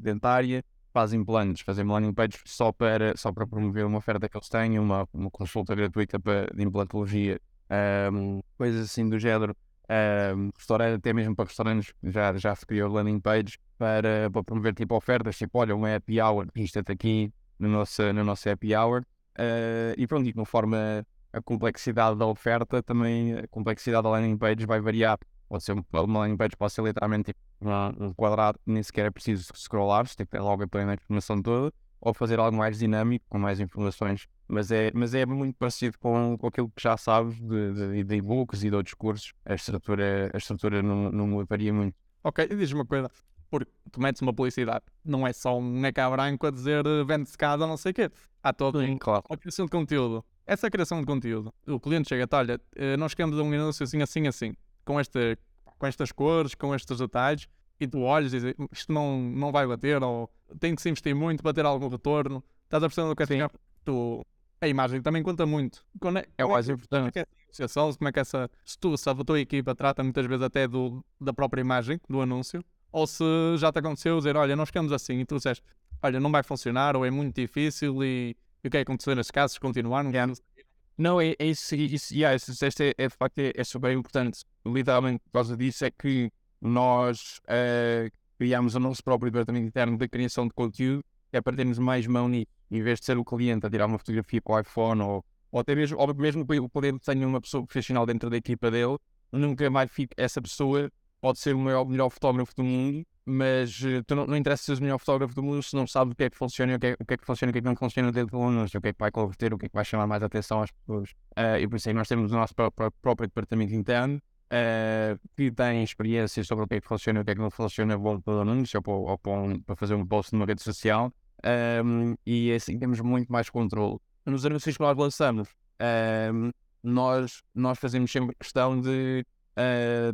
dentária, faz implantes, fazer landing page só para, só para promover uma oferta que eles têm, uma, uma consulta gratuita para, de implantologia, um, coisas assim do género. Um, restaurante, até mesmo para restaurantes, já, já se criou landing page para, para promover tipo ofertas, tipo, olha, um happy hour, isto aqui no nosso, no nosso happy hour. Uh, e pronto, e conforme a complexidade da oferta, também a complexidade da landing page vai variar. Pode ser uma landing page pode ser literalmente tipo, um quadrado, nem sequer é preciso scrollar, você tem que ter logo a plena informação toda, ou fazer algo mais dinâmico, com mais informações. Mas é, mas é muito parecido com, com aquilo que já sabes de, de, de e-books e de outros cursos. A estrutura, a estrutura não, não varia muito. Ok, e diz-me uma coisa, porque tu metes uma publicidade, não é só um ecrã branco a dizer vende-se casa, não sei o quê. Há todo Sim, claro. uma criação de conteúdo. Essa criação de conteúdo, o cliente chega e olha, eh, nós queremos um anúncio assim, assim, assim, com, este, com estas cores, com estes detalhes, e tu olhas e dizes, isto não, não vai bater, ou tem que se investir muito para ter algum retorno. Estás a perceber do que é tu, A imagem também conta muito. Quando é, é o mais importante. Como é que é como é que essa. Se tu, se a tua equipa trata muitas vezes até do, da própria imagem, do anúncio, ou se já te aconteceu dizer, olha, nós queremos assim, e tu disseste, olha, não vai funcionar, ou é muito difícil, e e o que é que aconteceu nesses casos? Continuaram? Yeah. Não, é, é isso, isso, yeah, isso, isso é, é, de facto é, é super importante. Literalmente, por causa disso, é que nós uh, criámos o nosso próprio departamento interno da criação de conteúdo, que é para termos mais mão nisso, em vez de ser o cliente a tirar uma fotografia com o iPhone ou, ou até mesmo, ou mesmo o poder de ter uma pessoa profissional dentro da equipa dele, nunca mais fica, essa pessoa pode ser o maior, melhor fotógrafo do mundo, mas uh, tu não, não interessa ser o melhor fotógrafo do mundo se não sabes o que é que funciona, o que é, o que, é que funciona, o que é que não funciona dentro do anúncio, o que é que vai converter, o que é que vai chamar mais atenção às pessoas. Uh, e por isso aí nós temos o nosso próprio, próprio departamento interno uh, que têm experiência sobre o que é que funciona e o que é que não funciona bom para o anúncio ou, para, ou para, um, para, fazer um post numa rede social. Um, e assim temos muito mais controle. Nos anúncios que nós lançamos, um, nós, nós fazemos sempre questão de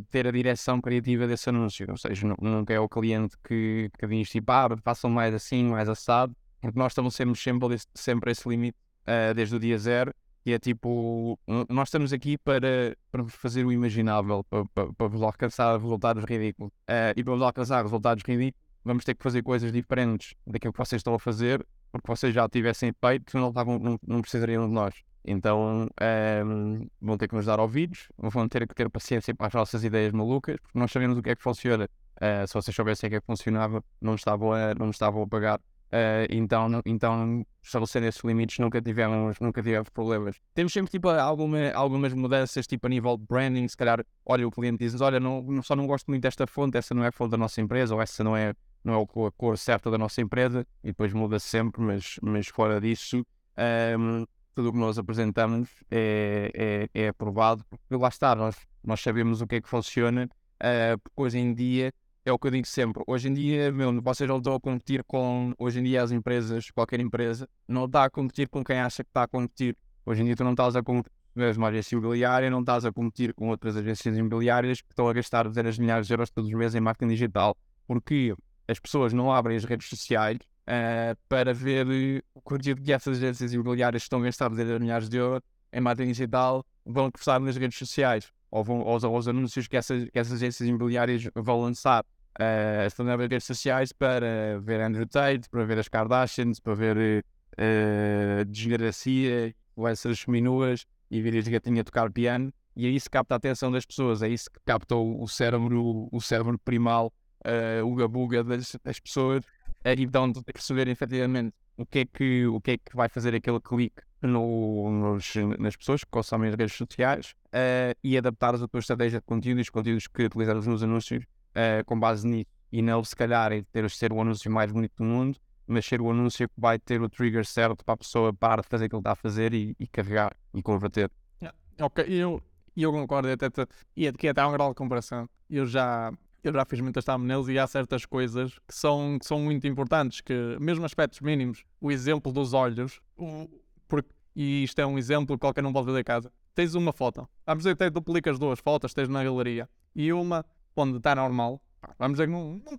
ter a direção criativa desse anúncio. Ou seja, nunca é o cliente que, que diz tipo, ah, façam mais assim, mais assado, porque nós estabelecemos sempre, sempre esse limite uh, desde o dia zero. E é tipo, nós estamos aqui para, para fazer o imaginável, para, para, para vos alcançar resultados ridículos. Uh, e para vos alcançar resultados ridículos, vamos ter que fazer coisas diferentes daquilo que vocês estão a fazer, porque vocês já tivessem feito, não, não, não precisariam de nós. Então um, ehm, vão ter que nos dar ouvidos, vão ter que ter paciência para as nossas ideias malucas, porque nós sabemos o que é que funciona. Uh, se vocês soubessem o que é que funcionava, não estavam a, não estavam a pagar. Uh, então, então, estabelecendo esses limites, nunca tivemos, nunca tivemos problemas. Temos sempre tipo, alguma, algumas mudanças, tipo a nível de branding. Se calhar, olha, o cliente diz: Olha, não, só não gosto muito desta fonte, essa não é a fonte da nossa empresa, ou essa não é, não é a cor certa da nossa empresa, e depois muda -se sempre, mas, mas fora disso. Um, ehm, tudo o que nós apresentamos é, é, é aprovado, porque lá está, nós, nós sabemos o que é que funciona, uh, porque hoje em dia é o que eu digo sempre, hoje em dia, meu, vocês não estão a competir com, hoje em dia as empresas, qualquer empresa, não está a competir com quem acha que está a competir. Hoje em dia tu não estás a competir com uma agência imobiliária, não estás a competir com outras agências imobiliárias que estão a gastar dezenas de milhares de euros todos os meses em marketing digital. Porque as pessoas não abrem as redes sociais uh, para ver o conteúdo que essas agências imobiliárias estão a gastar de milhares de euros em marketing digital vão postar nas redes sociais ou vão aos, aos anúncios que essas, que essas agências imobiliárias vão lançar. Uh, estão nas redes sociais para ver Andrew Tate, para ver as Kardashians, para ver uh, desgracia, essas minuas e ver as gatinhas tocar piano. E é isso que capta a atenção das pessoas, é isso que capta o cérebro, o cérebro primal, uh, o gabuga das, das pessoas então de perceber efetivamente o que é que, o que, é que vai fazer aquele clique no, nos, nas pessoas que consomem as redes sociais uh, e adaptar a tua estratégia de conteúdo e os conteúdos que utilizamos nos anúncios uh, com base nisso. E não, se calhar, é ter ser o anúncio mais bonito do mundo, mas ser o anúncio que vai ter o trigger certo para a pessoa parar de fazer aquilo que está a fazer e, e carregar e converter. Yeah. Ok, eu, eu concordo, até, e aqui até há um grau de comparação. Eu já, eu já fiz muitas thumbnails e há certas coisas que são, que são muito importantes, que mesmo aspectos mínimos, o exemplo dos olhos, o, porque, e isto é um exemplo que qualquer não pode ver da casa. Tens uma foto, vamos dizer que te duplicas duas fotos, tens na galeria, e uma onde está normal, vamos dizer que não, não,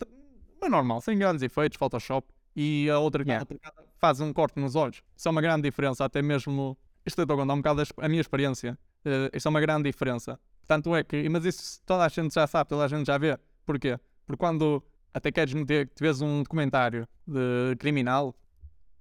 não é normal, sem grandes efeitos, Photoshop, e a outra, yeah. faz um corte nos olhos. Isso é uma grande diferença, até mesmo, isto eu estou a contar um bocado a minha experiência, uh, isto é uma grande diferença. Tanto é que, mas isso toda a gente já sabe, toda a gente já vê. Porquê? Porque quando até queres meter, que vês um documentário de criminal,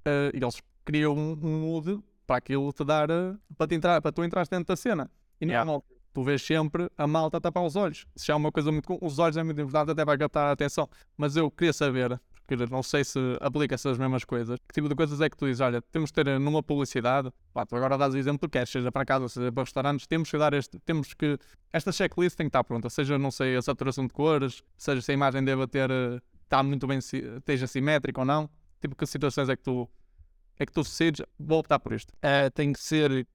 uh, eles criam um, um mood para aquilo te dar, uh, para, te entrar, para tu entrar dentro da cena. E não, yeah. tu vês sempre a malta tapar os olhos. Se é uma coisa muito. Os olhos é muito importante até para captar a atenção. Mas eu queria saber, porque não sei se aplica essas mesmas coisas. Que tipo de coisas é que tu dizes? Olha, temos que ter eh, numa publicidade, pá, tu agora dás o exemplo que queres, seja para casa, seja para restaurantes, temos que dar este, temos que, esta checklist tem que estar pronta, seja, não sei, a saturação de cores, seja se a imagem deve ter, está muito bem, esteja simétrica ou não. Tipo, que situações é que tu, é que tu decides, vou optar por isto? É, tem que ser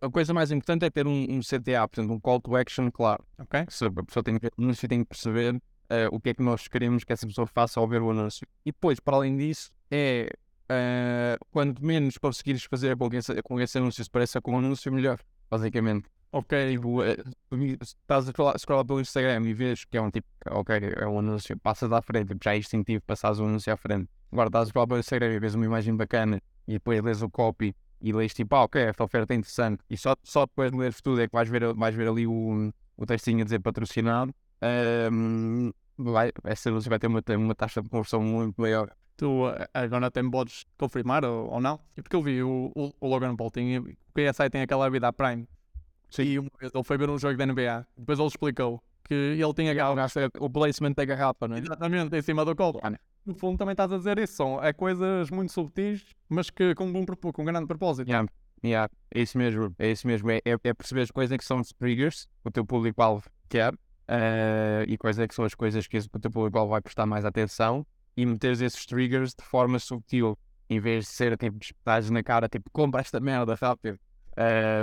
a coisa mais importante é ter um, um CTA, portanto, um call to action claro. Ok. A pessoa tem que, tem que perceber uh, o que é que nós queremos que essa pessoa faça ao ver o anúncio. E depois, para além disso, é uh, quanto menos conseguires fazer com que, esse, com esse anúncio se pareça com o anúncio, melhor, basicamente. Ok. Tipo, estás a scrollar pelo Instagram e vês que é um tipo, ok, é um anúncio, passas à frente, tipo, já é instintivo passares o anúncio à frente. Agora estás a scrollar pelo Instagram e vês uma imagem bacana e depois lês o copy e lês tipo, ah, ok, esta oferta é interessante. E só, só depois de ler tudo é que vais ver, vais ver ali o, o textinho a dizer patrocinado. Um, vai, essa luz vai ter uma, uma taxa de conversão muito maior. Tu agora até podes confirmar ou, ou não? Porque eu vi o, o, o Logan Paul, tem, o KSI tem aquela vida à Prime. Sim. E uma vez ele foi ver um jogo da NBA, depois ele explicou que ele tinha o placement da garrafa, não é? Exatamente, em cima do copo. Ah, no fundo também estás a dizer isso, são é coisas muito subtis, mas que com um, com um grande propósito. Yeah. Yeah, é isso mesmo, é isso mesmo, é, é, é perceber as coisas que são triggers, o teu público-alvo quer, uh, e quais é que são as coisas que teu público vai prestar mais atenção e meteres esses triggers de forma subtil, em vez de ser tipo, estás na cara, tipo, compra esta merda rápido.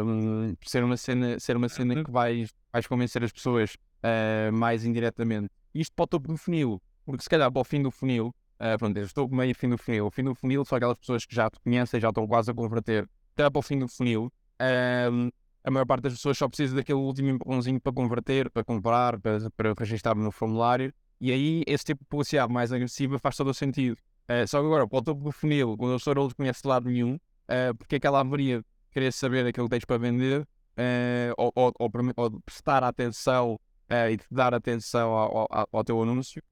Um, ser uma cena, ser uma cena que vais, vais convencer as pessoas uh, mais indiretamente. Isto para o topo do funil, porque se calhar para o fim do funil, uh, pronto, eu estou meio fim do funil. O fim do funil são aquelas pessoas que já te conhecem, já estão quase a converter. Até para o fim do funil, um, a maior parte das pessoas só precisa daquele último empurrãozinho para converter, para comprar, para, para registrar no formulário. E aí esse tipo de publicidade mais agressiva faz todo o sentido. Uh, só que agora, para o topo do funil, quando a pessoa não conhece de lado nenhum, uh, porque é que ela haveria querer saber aquilo que tens para vender uh, ou, ou, ou, ou, prestar atenção e te dar atenção ao, ao, ao teu anúncio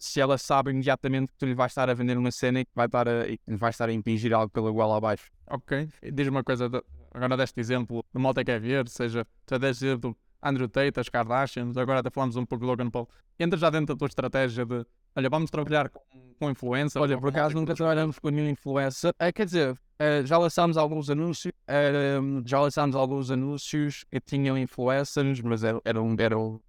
se ela sabe imediatamente que tu lhe vais estar a vender uma cena e que vai estar a, vai estar a impingir algo pela goela abaixo. Ok, diz-me uma coisa, agora deste exemplo de malta quer ver, seja, tu deste exemplo Andrew Tate, as Kardashians, agora até falamos um pouco de Logan Paul. Entra já dentro da tua estratégia de, olha, vamos trabalhar com, com influência. Olha, por acaso nunca trabalhamos com nenhum influencer. É, quer dizer, uh, já lançámos alguns anúncios, uh, já lançámos alguns anúncios que tinham influencers, mas eram, eram, eram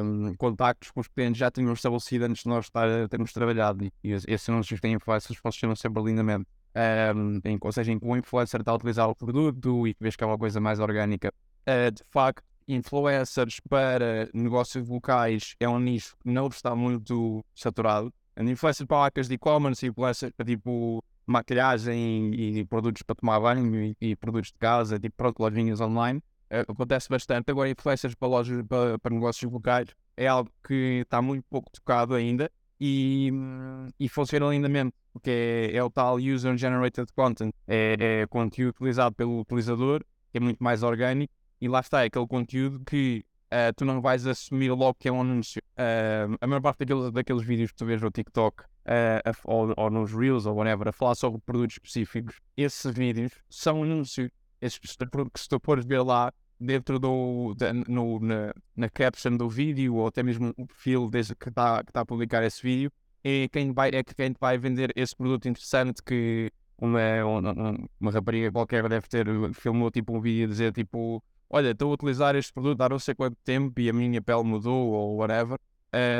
um, contactos com os clientes já tinham estabelecido antes de nós estar, termos trabalhado. E, e esses anúncios que têm influencers funcionam sempre lindamente. Um, em, ou seja, em que o influencer está a utilizar o produto e que vês que é uma coisa mais orgânica. Uh, de facto, influencers para negócios locais é um nicho que não está muito saturado. Influencers para marcas de e-commerce, influencers para tipo maquilhagem e, e, produtos para tomar banho e, e, produtos de casa, tipo pronto, lojinhas online. Uh, acontece bastante. Agora, influencers para, lojas, para, para negócios locais é algo que está muito pouco tocado ainda e, e funciona lindamente, porque é, é o tal user-generated content, é, é conteúdo utilizado pelo utilizador, que é muito mais orgânico e lá está, é aquele conteúdo que uh, tu não vais assumir logo que é um anúncio. Uh, a maior parte daqueles, daqueles vídeos que tu vês no TikTok uh, ou, ou, nos Reels ou whatever, a falar sobre produtos específicos, esses vídeos são anúncios. Esses, que se tu fores ver lá dentro do no, na, na caption do vídeo ou até mesmo o perfil desde que está que tá a publicar esse vídeo é quem vai é quem vai vender esse produto interessante que uma, uma, uma rapariga qualquer deve ter filmou tipo um vídeo a dizer tipo olha, estou a utilizar este produto há não sei quanto tempo e a minha pele mudou ou whatever,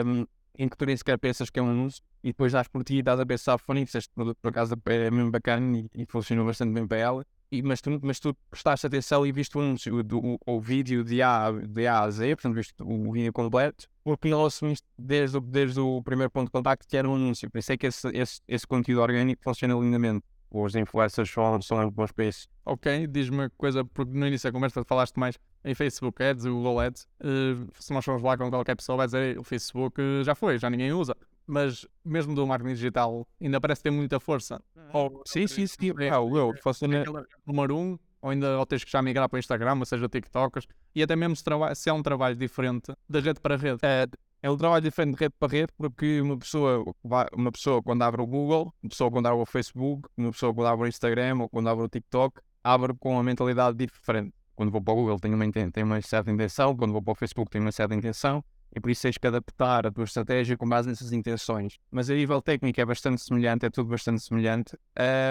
um, em que tu nem sequer pensas que é um anúncio e depois dás por ti e estás a pensar, Fonix, este produto por acaso é mesmo bacana e, e funcionou bastante bem para ela. E, mas, tu, mas tu prestaste atenção e viste o anúncio, do, o, o vídeo de A, de A a Z, portanto viste o vídeo completo, porque não assumiste desde, desde o primeiro ponto de contacto que era um anúncio. Por isso é que esse, esse, esse conteúdo orgânico funciona lindamente os influencers são, são bons isso. Ok, diz-me uma coisa, porque no início da conversa falaste mais em Facebook Ads e Google Ads. Uh, se nós formos lá com qualquer pessoa, vai dizer o Facebook já foi, já ninguém usa. Mas mesmo do marketing digital, ainda parece ter muita força. Ou, sim, sim, sim. É, eu, funciona... Número um, ou ainda ou tens que já migrar para o Instagram, ou seja, TikTokers, e até mesmo se, se é um trabalho diferente de rede para rede. É, é um trabalho diferente de rede para rede, porque uma pessoa, uma pessoa quando abre o Google, uma pessoa quando abre o Facebook, uma pessoa quando abre o Instagram ou quando abre o TikTok, abre com uma mentalidade diferente. Quando vou para o Google tenho uma, tenho uma certa intenção, quando vou para o Facebook tenho uma certa intenção, e por isso tens que adaptar a tua estratégia com base nessas intenções. Mas a nível técnico é bastante semelhante, é tudo bastante semelhante.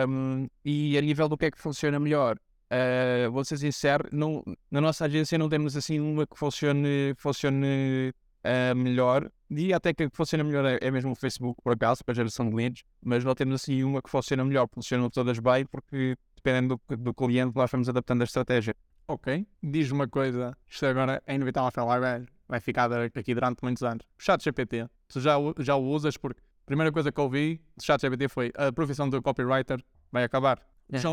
Um, e a nível do que é que funciona melhor, uh, vou ser sincero, não, na nossa agência não temos assim uma que funcione, funcione uh, melhor. E até que funciona melhor é, é, mesmo o Facebook, por acaso, para a geração de leads, mas não temos assim uma que funciona melhor, funcionam todas bem, porque dependendo do, do cliente, nós vamos adaptando a estratégia. Ok, diz uma coisa, isto agora é inevitável falar, vai, vai ficar aqui durante muitos anos. O chat GPT, tu já, já o usas porque a primeira coisa que eu ouvi do chat GPT foi a profissão do copywriter vai acabar. É. Já,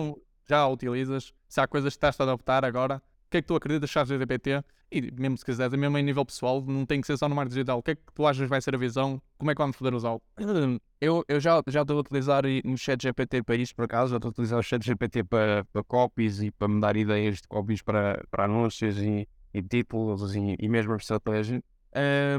já o utilizas, se há coisas que estás a adaptar agora, que é que tu acreditas chat GPT? E mesmo se quiseres, mesmo em nível pessoal, não tem que ser só no marketing digital. O que é que tu achas vai ser a visão? Como é que vamos poder usá-lo? Eu, eu já, já estou a utilizar no chat GPT para isso, por acaso. Já estou a utilizar o chat GPT para, para copies e para me dar ideias de copies para, para anúncios e, e títulos e, e mesmo estratégia.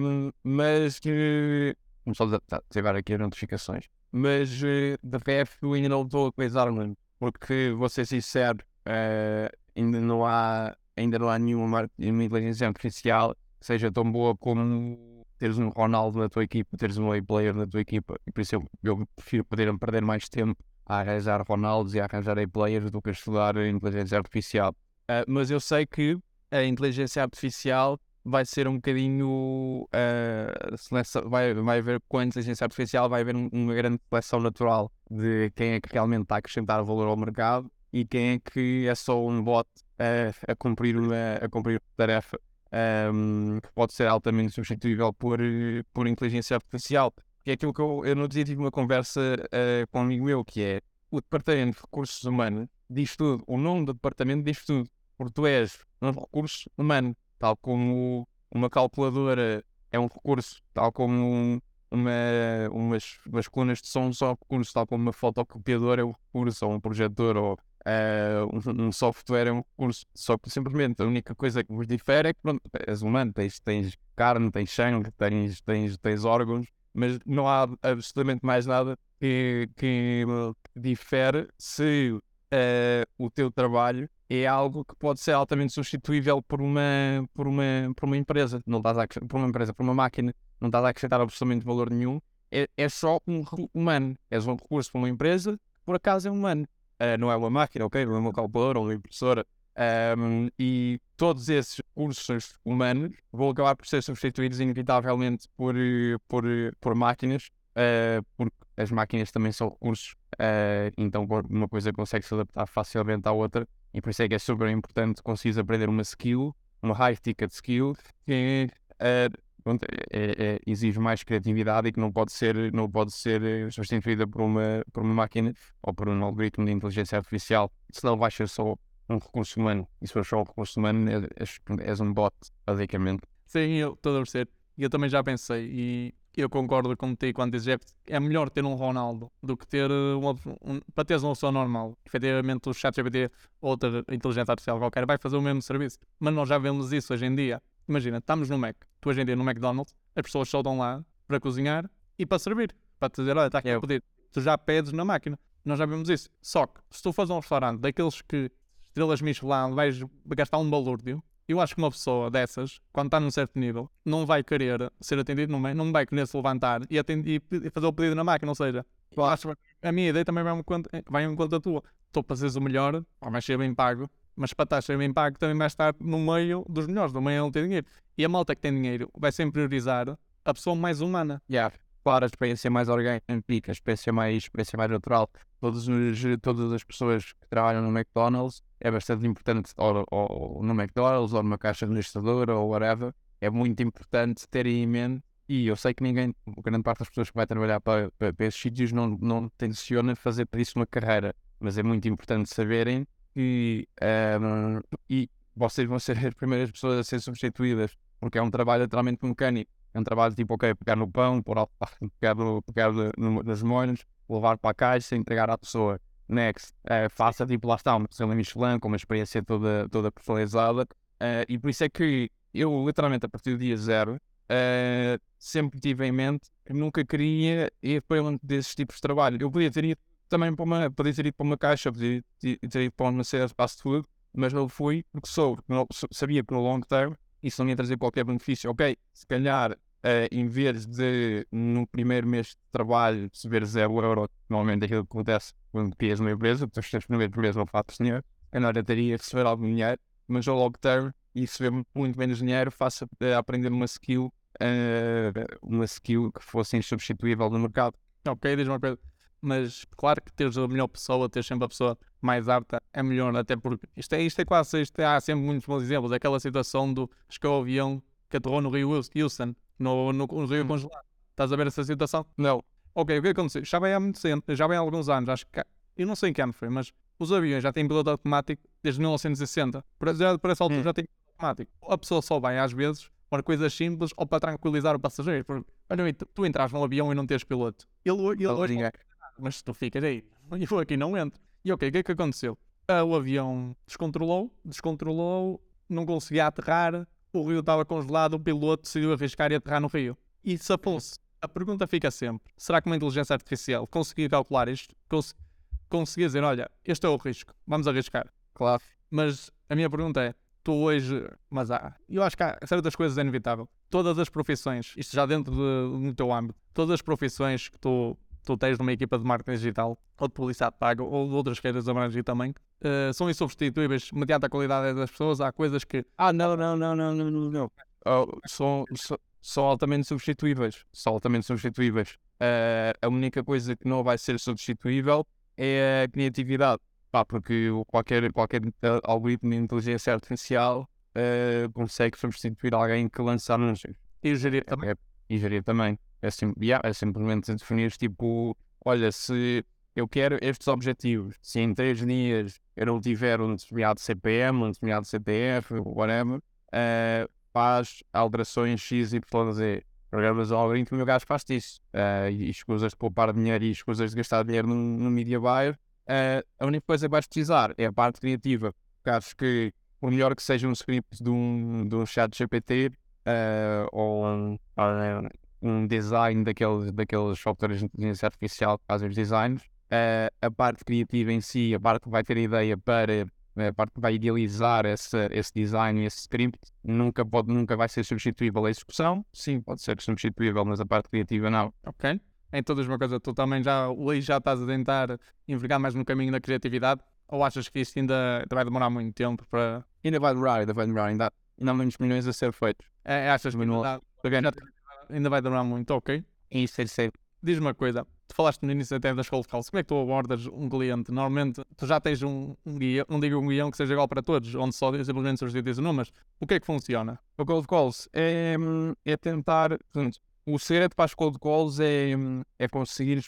Um, mas que. Vamos só ativar aqui as notificações. Mas uh, de resto ainda não estou a utilizar muito, porque vou ser sincero, uh, ainda não há ainda não há nenhuma inteligência artificial que seja tão boa como teres um Ronaldo na tua equipa, teres um A-player na tua equipa. E por isso eu, eu prefiro poder perder mais tempo a arranjar Ronaldos e a arranjar A-players do que a estudar a inteligência artificial. Uh, mas eu sei que a inteligência artificial vai ser um bocadinho uh, seleção, vai, vai haver com a inteligência artificial vai haver um, uma grande seleção natural de quem é que realmente está a acrescentar valor ao mercado e quem é que é só um bot a, a cumprir, uma, a cumprir tarefa um, que pode ser altamente substituível por, por inteligência artificial. Que é aquilo que eu, eu no dia tive uma conversa uh, com um amigo meu, que é o Departamento de Recursos Humanos diz tudo, o nome do departamento diz tudo, porque tu és um recurso humano, tal como uma calculadora é um recurso, tal como um, uma, umas, umas colunas de som são recursos, tal como uma fotocopiadora é um recurso, ou um projetor, ou uh, um, software é um recurso. Só que simplesmente a única coisa que vos difere é que pronto, és humano, tens, tens carne, tens sangue, tens, tens, tens órgãos, mas não há absolutamente mais nada que, que difere se uh, o teu trabalho é algo que pode ser altamente substituível por uma, por uma, por uma empresa, não estás a, por uma empresa, por uma máquina, não estás a acrescentar absolutamente valor nenhum, é, é só um humano, és um recurso para uma empresa, por acaso é humano, uh, não é uma máquina, ok, não é uma calculadora ou uma impressora, um, e todos esses recursos humanos vão acabar por ser substituídos inevitavelmente por, por, por máquinas, uh, porque as máquinas também são recursos, uh, então uma coisa consegue se adaptar facilmente à outra e por isso é que é super importante conseguir aprender uma skill, uma high ticket skill, que é, é, é, exige mais criatividade e que não pode ser, não pode ser eh, substituída por uma, por uma máquina ou por um algoritmo de inteligência artificial, senão vai ser só um recurso humano. E se for só um recurso humano, és, és um bot, basicamente. Sim, eu estou a perceber. Eu também já pensei, e eu concordo contigo quando dizes é, é melhor ter um Ronaldo do que ter eh, um, para teres uma pessoa normal. Efetivamente, o ChatGPT ou outra inteligência artificial qualquer vai fazer o mesmo serviço. Mas nós já vemos isso hoje em dia. Imagina, estamos no Mac, tu hoje em dia no McDonald's, as pessoas só dão lá para cozinhar e para servir. Para te dizer, olha, está aqui a pedir. Tu já pedes na máquina. Nós já vemos isso. Só que, se tu fazes um restaurante daqueles que estrelas Michelin vais gastar um balúrdio, eu acho que uma pessoa dessas, quando está num certo nível, não vai querer ser atendido, não vai, não vai querer se levantar e, atender, e fazer o pedido na máquina. Ou seja, acho a minha ideia também vai em conta, vai conta a tua. Estou para seres o melhor, vais ser bem pago, mas para estar ser bem pago também vai estar no meio dos melhores, no meio não tem dinheiro. E a malta que tem dinheiro vai sempre priorizar a pessoa mais humana. Yeah. Claro, a experiência mais orgânica, a experiência mais, experiência mais natural. Todos os, todas as pessoas que trabalham no McDonald's é bastante importante, ou, ou, no McDonald's, ou numa caixa registradora, ou whatever, é muito importante terem em mente. E eu sei que ninguém, grande parte das pessoas que vai trabalhar para, para, para esses sítios não, não tenciona fazer para isso uma carreira, mas é muito importante saberem que um, e vocês vão ser as primeiras pessoas a ser substituídas, porque é um trabalho literalmente mecânico. É um trabalho tipo, ok, pegar no pão, pôr, pegar, no, pegar no, nas molhas, levar para a caixa, entregar à pessoa. Next, uh, faça tipo lá está, uma estrela Michelin com uma experiência toda, toda personalizada. Uh, e por isso é que eu, literalmente, a partir do dia zero, uh, sempre tive em mente que nunca queria ir para um desses tipos de trabalho. Eu podia ter ido também para uma, podia ter ido para uma caixa, podia ter ido para uma série de fast food, mas não fui porque soube, sabia que no long term isso não ia trazer qualquer benefício. Ok, se calhar uh, em vez de no primeiro mês de trabalho receber zero euro, normalmente aquilo que acontece quando crias uma empresa, tu estás no primeiro mês não fazes dinheiro, eu teria receber algum dinheiro, mas ao long term e receber muito menos dinheiro, faça uh, aprender uma skill, uh, uma skill que fosse insubstituível no mercado. Ok, diz uma coisa. Mas claro que teres a melhor pessoa, teres sempre a pessoa mais apta, é melhor, até porque isto é, isto é quase, isto é, há sempre muitos bons exemplos. Aquela situação do, acho que é o avião que aterrou no Rio Houston, no, no, no Rio hum. congelado. Estás a ver essa situação? Não. Ok, o que aconteceu? Já vem há muito tempo, já vem há alguns anos, acho que. Eu não sei em que ano foi, mas os aviões já têm piloto automático desde 1960. Por, já, por essa altura hum. já tem piloto automático. A pessoa só vai às vezes para coisas simples ou para tranquilizar o passageiro. Porque, olha, tu, tu entras num avião e não tens piloto. Ele, ele hoje. Mas tu ficas aí. Eu aqui não entro. E ok, o que é que aconteceu? Ah, o avião descontrolou, descontrolou, não conseguia aterrar, o rio estava congelado, o piloto decidiu arriscar e aterrar no rio. E safou-se. A pergunta fica sempre: será que uma inteligência artificial conseguia calcular isto? Cons conseguia dizer, olha, este é o risco, vamos arriscar. Claro. Mas a minha pergunta é: tu hoje, mas há, eu acho que há certas coisas é inevitável. Todas as profissões, isto já dentro de, do teu âmbito, todas as profissões que tu, tu tens numa equipa de marketing digital, ou de publicidade paga, ou de outras queiras abrangir também, uh, são insubstituíveis mediante a qualidade das pessoas. Há coisas que. Ah, não, não, não, não, não, não. não. Oh, são, são, são altamente substituíveis. São altamente substituíveis. Uh, a única coisa que não vai ser substituível é a criatividade. Pá, porque qualquer, qualquer algoritmo de inteligência artificial eh, consegue substituir alguém que lança anúncios. E gerir também. É, e gerir também. É, sim, yeah, é simplesmente definir tipo, olha, se eu quero estes objetivos, se em três dias eu não tiver um determinado CPM, um determinado CPF, whatever, eh, faz alterações X, Y, Z. Programas o algoritmo e o gajo faz isso. Eh, e escusas de poupar dinheiro e escusas de gastar dinheiro no, no media buyer. Eh, a única coisa que vais precisar é a parte criativa. Acho que o melhor que seja um script de um, de um chat GPT eh, ou um, um design daqueles, daqueles softwares de inteligência artificial que fazem os designs, eh, a parte criativa em si, a parte que vai ter a ideia para, a parte que vai idealizar esse, esse design e esse script, nunca, pode, nunca vai ser substituível a execução. Sim, pode ser substituível, mas a parte criativa não. Ok? Então diz uma coisa, tu também já, hoje já estás a tentar envergar mais no caminho da criatividade? Ou achas que isto ainda ainda vai demorar muito tempo para... Ainda vai demorar, ainda vai demorar, ainda, ainda há muitos milhões a ser feitos. É, achas que ainda, Manual. Ainda vai demorar muito? Ok. Isso é ser Diz-me uma coisa, tu falaste no início até das cold calls, como é que tu abordas um cliente? Normalmente tu já tens um, um guião, não digo um guião que seja igual para todos, onde só simplesmente substituis o número, mas o que é que funciona? O cold calls é, é tentar. o segredo para as cold calls é, é conseguir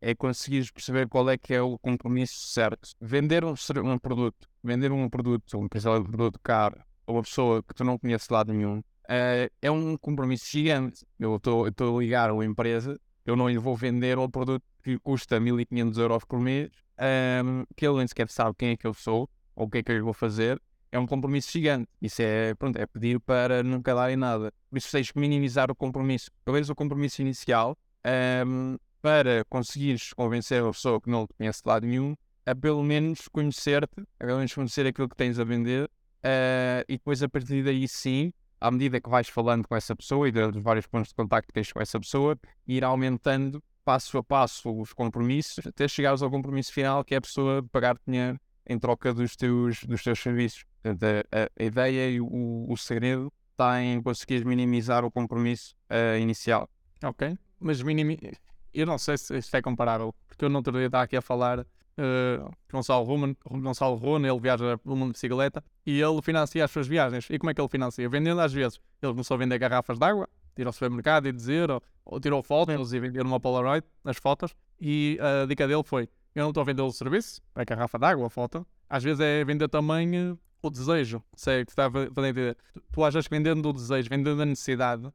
é conseguires perceber qual é que é o compromisso certo. Vender um, um produto, vender um produto, um de produto caro a uma pessoa que tu não conheces de lado nenhum, eh, é um compromisso gigante. Eu estou a ligar a uma empresa, eu não lhe vou vender um produto que custa 1500 euros por mês, hum, que ele nem sequer sabe quem é que eu sou ou o que é que eu vou fazer é um compromisso gigante. Isso é, pronto, é pedir para nunca darem nada. Por isso tens que minimizar o compromisso. Talvez o compromisso inicial ehm, para conseguires convencer a pessoa que não te conhece de lado nenhum a pelo menos conhecer-te, a pelo menos conhecer aquilo que tens a vender eh, e depois a partir daí sim, à medida que vais falando com essa pessoa e dos vários pontos de contacto que tens com essa pessoa, ir aumentando passo a passo os compromissos até chegares ao compromisso final que é a pessoa pagar dinheiro em troca dos teus, dos teus serviços. Portanto, a, a- ideia e o, o segredo está em conseguires minimizar o compromisso eh, inicial. Ok? Mas minimi... Eu não sei se isto é comparável, porque eu no outro dia aqui a falar eh, Gonçalo Rumen, Gonçalo ele viaja pelo mundo de bicicleta e ele financia as suas viagens. E como é que ele financia? Vendendo às vezes. Ele começou a vender garrafas de água, ir ao supermercado e dizer, ou, ou tirou fotos e vender uma Polaroid, as fotos, e a dica dele foi, eu não estou a vender o serviço, a garrafa de água, a foto, às vezes é vender também eh, o desejo, sei que está a entender. Tu, tu achas que vendendo o desejo, vendendo a necessidade,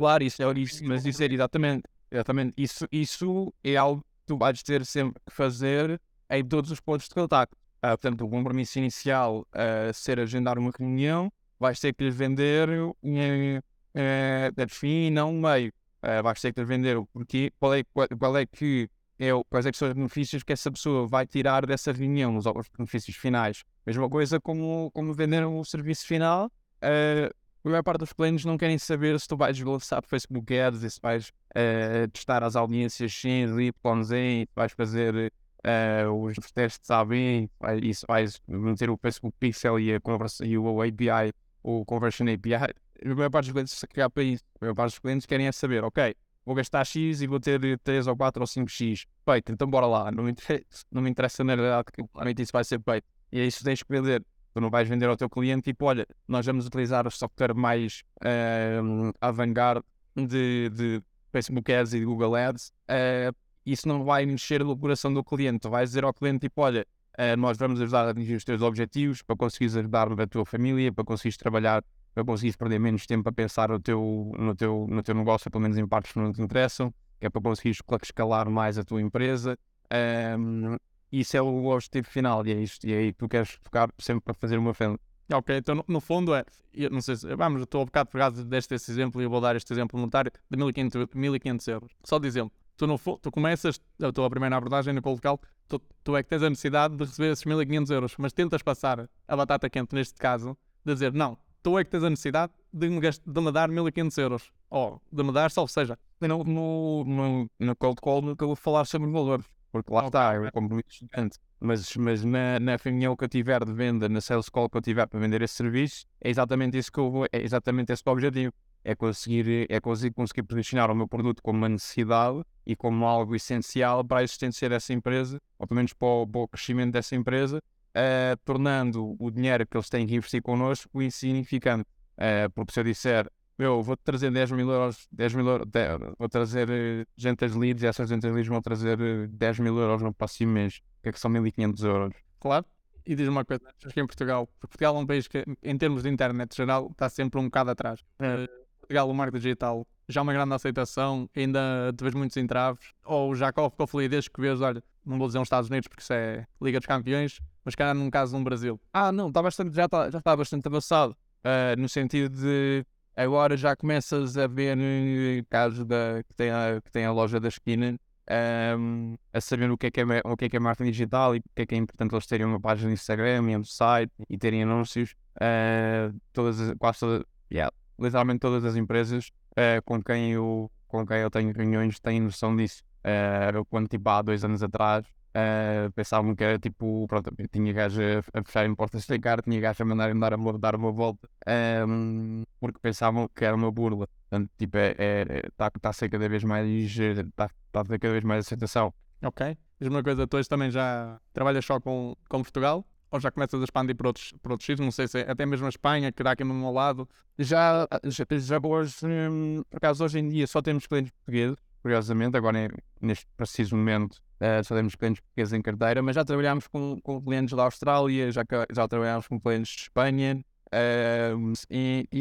Claro, isso é isso, mas isso é exatamente, exatamente. Isso, isso é algo tu vais ter sempre que fazer em todos os pontos de contacto. Ah, portanto, o compromisso inicial a ser agendar uma reunião, vais ter que lhe vender eh, a fim e não um meio. Ah, vais ter que lhe vender o porquê, qual é, qual, qual é que é o, quais é que são os benefícios que essa pessoa vai tirar dessa reunião, os, os benefícios finais. Mesma coisa como, como vender o serviço final. ah, a maior parte dos clientes não querem saber se tu vais lançar Facebook Ads, e se vais eh, testar as audiências X, Y, Z, e vais fazer eh, os testes AB, e se vais meter o Facebook Pixel e, a conversa, e o API, o Conversion API. A maior parte dos clientes se para isso. A maior parte dos clientes querem é saber, ok, vou gastar X e vou ter 3 ou 4 ou 5X. Feito, então bora lá. Não me interessa, não me interessa na realidade que claramente isso vai ser feito. E é isso que tens que vender. Tu não vais vender ao teu cliente tipo, olha, nós vamos utilizar o software mais uh, avant-garde de, de Facebook Ads e de Google Ads. eh, isso não vai mexer no coração do cliente. Tu vais dizer ao cliente tipo, olha, eh, nós vamos ajudar a atingir os teus objetivos para conseguires ajudar a tua família, para conseguires trabalhar, para conseguires perder menos tempo a pensar no teu, no teu, no teu negócio, pelo menos em partes que não te interessam, que é para conseguires escalar mais a tua empresa. Ehm, isso é o objetivo final e é isto. E é aí tu queres focar sempre para fazer uma venda. Ok, então no, no fundo é, eu não sei se, vamos, eu estou a bocado pegado deste exemplo e eu vou dar este exemplo monetário de 1500, 1500 euros. Só de exemplo, tu, no, tu começas, a tua primeira abordagem no cold call, tu, tu é que tens a necessidade de receber esses 1500 euros, mas tentas passar a batata quente neste caso, de dizer, não, tu é que tens a necessidade de me, gast- de me dar 1500 euros, ou de me dar, salvo seja, No, no, no, no cold call nunca vou falar sobre valores, porque lá está, é um compromisso gigante. Mas, mas na, na reunião que eu tiver de venda, na sales call que eu tiver para vender esse serviço, é exatamente isso que eu vou, é exatamente esse o objetivo. é conseguir, é conseguir, conseguir posicionar o meu produto como uma necessidade e como algo essencial para a existência dessa empresa, ou pelo menos para o, para o crescimento dessa empresa, uh, tornando o dinheiro que eles têm que investir connosco insignificante. Uh, porque se eu disser, meu, vou trazer 10 mil euros, 10 mil euros, vou trazer uh, gentas leads e essas gentas leads vão trazer 10 mil euros no próximo mês, que é que são 1500 euros. Claro. E diz uma coisa, acho que em Portugal, Portugal é um país que, em termos de internet geral, está sempre um bocado atrás. É. Portugal, o marketing digital, já uma grande aceitação, ainda te vês muitos entraves, ou já com a fluidez que vês, olha, não vou dizer os Estados Unidos porque isso é Liga dos Campeões, mas cá num caso no Brasil. Ah, não, está bastante, já está já está bastante avançado, uh, no sentido de agora já começas a ver uh, casos da, que, tem a, que tem a loja da esquina um, a saber o que, é que é, o que é que é marketing digital e porque é que é importante eles terem uma página no Instagram e um site e terem anúncios. Uh, todas, quase todas, yeah, literalmente todas as empresas uh, com, quem eu, com quem eu tenho reuniões têm noção disso. Uh, quando, tipo, há dois anos atrás, uh, pensavam que era tipo, pronto, tinha gajo a, a fechar em portas de cara, tinha gajo a mandar dar, a, dar uma volta, um, porque pensavam que era uma burla. Portanto, tipo, é, é, tá, tá a ser cada vez mais, está tá a ter cada vez mais aceitação. Ok. Diz uma coisa, tu também já trabalhas só com, com Portugal? ou já começas a expandir para outros, para outros sítios? Não sei se é até mesmo a Espanha, que dá aqui no meu lado. Já, já, já hoje, hum, por acaso, hoje em dia só temos clientes portugueses, curiosamente, agora neste preciso momento uh, só temos clientes portugueses em carteira, mas já trabalhámos com, com clientes da Austrália, já, já trabalhámos com clientes de Espanha. Uh, e, e,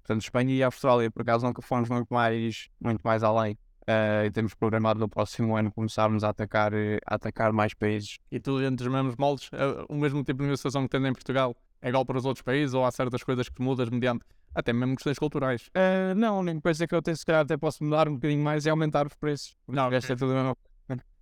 portanto, Espanha e Austrália, por acaso, nunca fomos muito mais, muito mais além. Uh, e temos programado no próximo ano começarmos a atacar, a atacar mais países. E tudo dentro dos mesmos moldes? Uh, o mesmo tipo de negociação que tem em Portugal é igual para os outros países ou há certas coisas que mudas mediante até mesmo questões culturais? Uh, não, a única coisa que eu tenho, se calhar até posso mudar um bocadinho mais é aumentar os preços. Não, okay. é tudo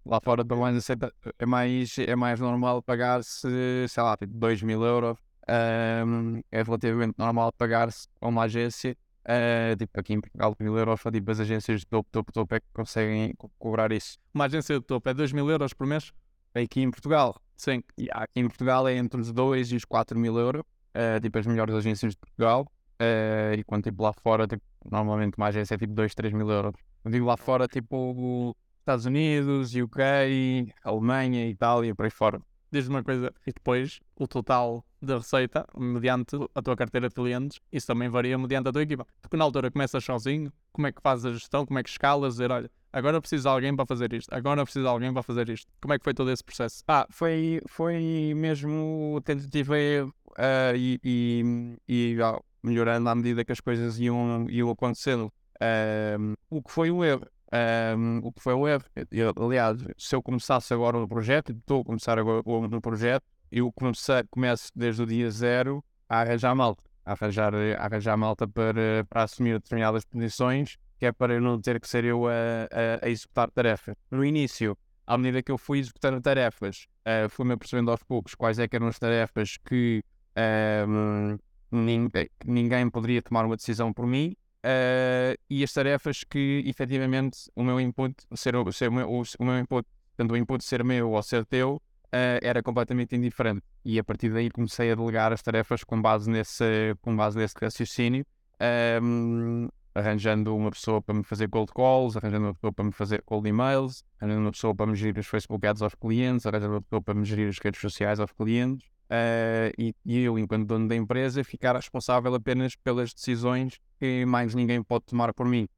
Lá fora também aceita, é, mais, é mais normal pagar-se, sei lá, tipo 2 mil euros. é relativamente normal pagar-se a uma agência Uh, tipo, aqui em Portugal, mil euros tipo as agências de topo, topo, topo é que conseguem co cobrar isso. Uma agência de topo é 2 mil euros por mês? Aqui em Portugal? Sim. E aqui em Portugal é entre os 2 e os 4 mil euros, uh, tipo as melhores agências de Portugal. Uh, e quando tipo lá fora, tipo, normalmente uma agência é tipo 2, 3 mil euros. Eu digo lá fora, tipo Estados Unidos, UK, Alemanha, Itália, por aí fora. Diz uma coisa, e depois o total da receita, mediante a tua carteira de clientes, isso também varia mediante a tua equipa. Porque na altura começas sozinho, como é que fazes a gestão, como é que escalas, dizer, olha, agora preciso de alguém para fazer isto, agora preciso de alguém para fazer isto. Como é que foi todo esse processo? Ah, foi, foi mesmo tentativa uh, e, e, e uh, melhorando à medida que as coisas iam, iam acontecendo. Uh, o que foi o erro? Um, o que foi o erro. Eu, aliás, se eu começasse agora no projeto, estou a começar agora no projeto, eu comecei, começo desde o dia zero a arranjar malta, a arranjar, a arranjar malta para, para assumir determinadas posições, que é para eu não ter que ser eu a, a, a executar tarefas. No início, à medida que eu fui executando tarefas, uh, fui-me apercebendo aos poucos quais é eram as tarefas que, uh, ninguém, ninguém poderia tomar uma decisão por mim uh, e as tarefas que efetivamente o meu input ser, ser o, meu, o, o meu input, tanto o input ser meu ou ser teu, uh, era completamente indiferente. E a partir daí comecei a delegar as tarefas com base nesse, com base nesse raciocínio. Um, ehm, arranjando uma pessoa para me fazer cold calls, arranjando uma pessoa para me fazer cold emails, arranjando uma pessoa para me gerir os Facebook ads aos clientes, arranjando uma pessoa para me gerir as redes sociais aos clientes. Uh, e, eu, enquanto dono da empresa, ficar responsável apenas pelas decisões que mais ninguém pode tomar por mim.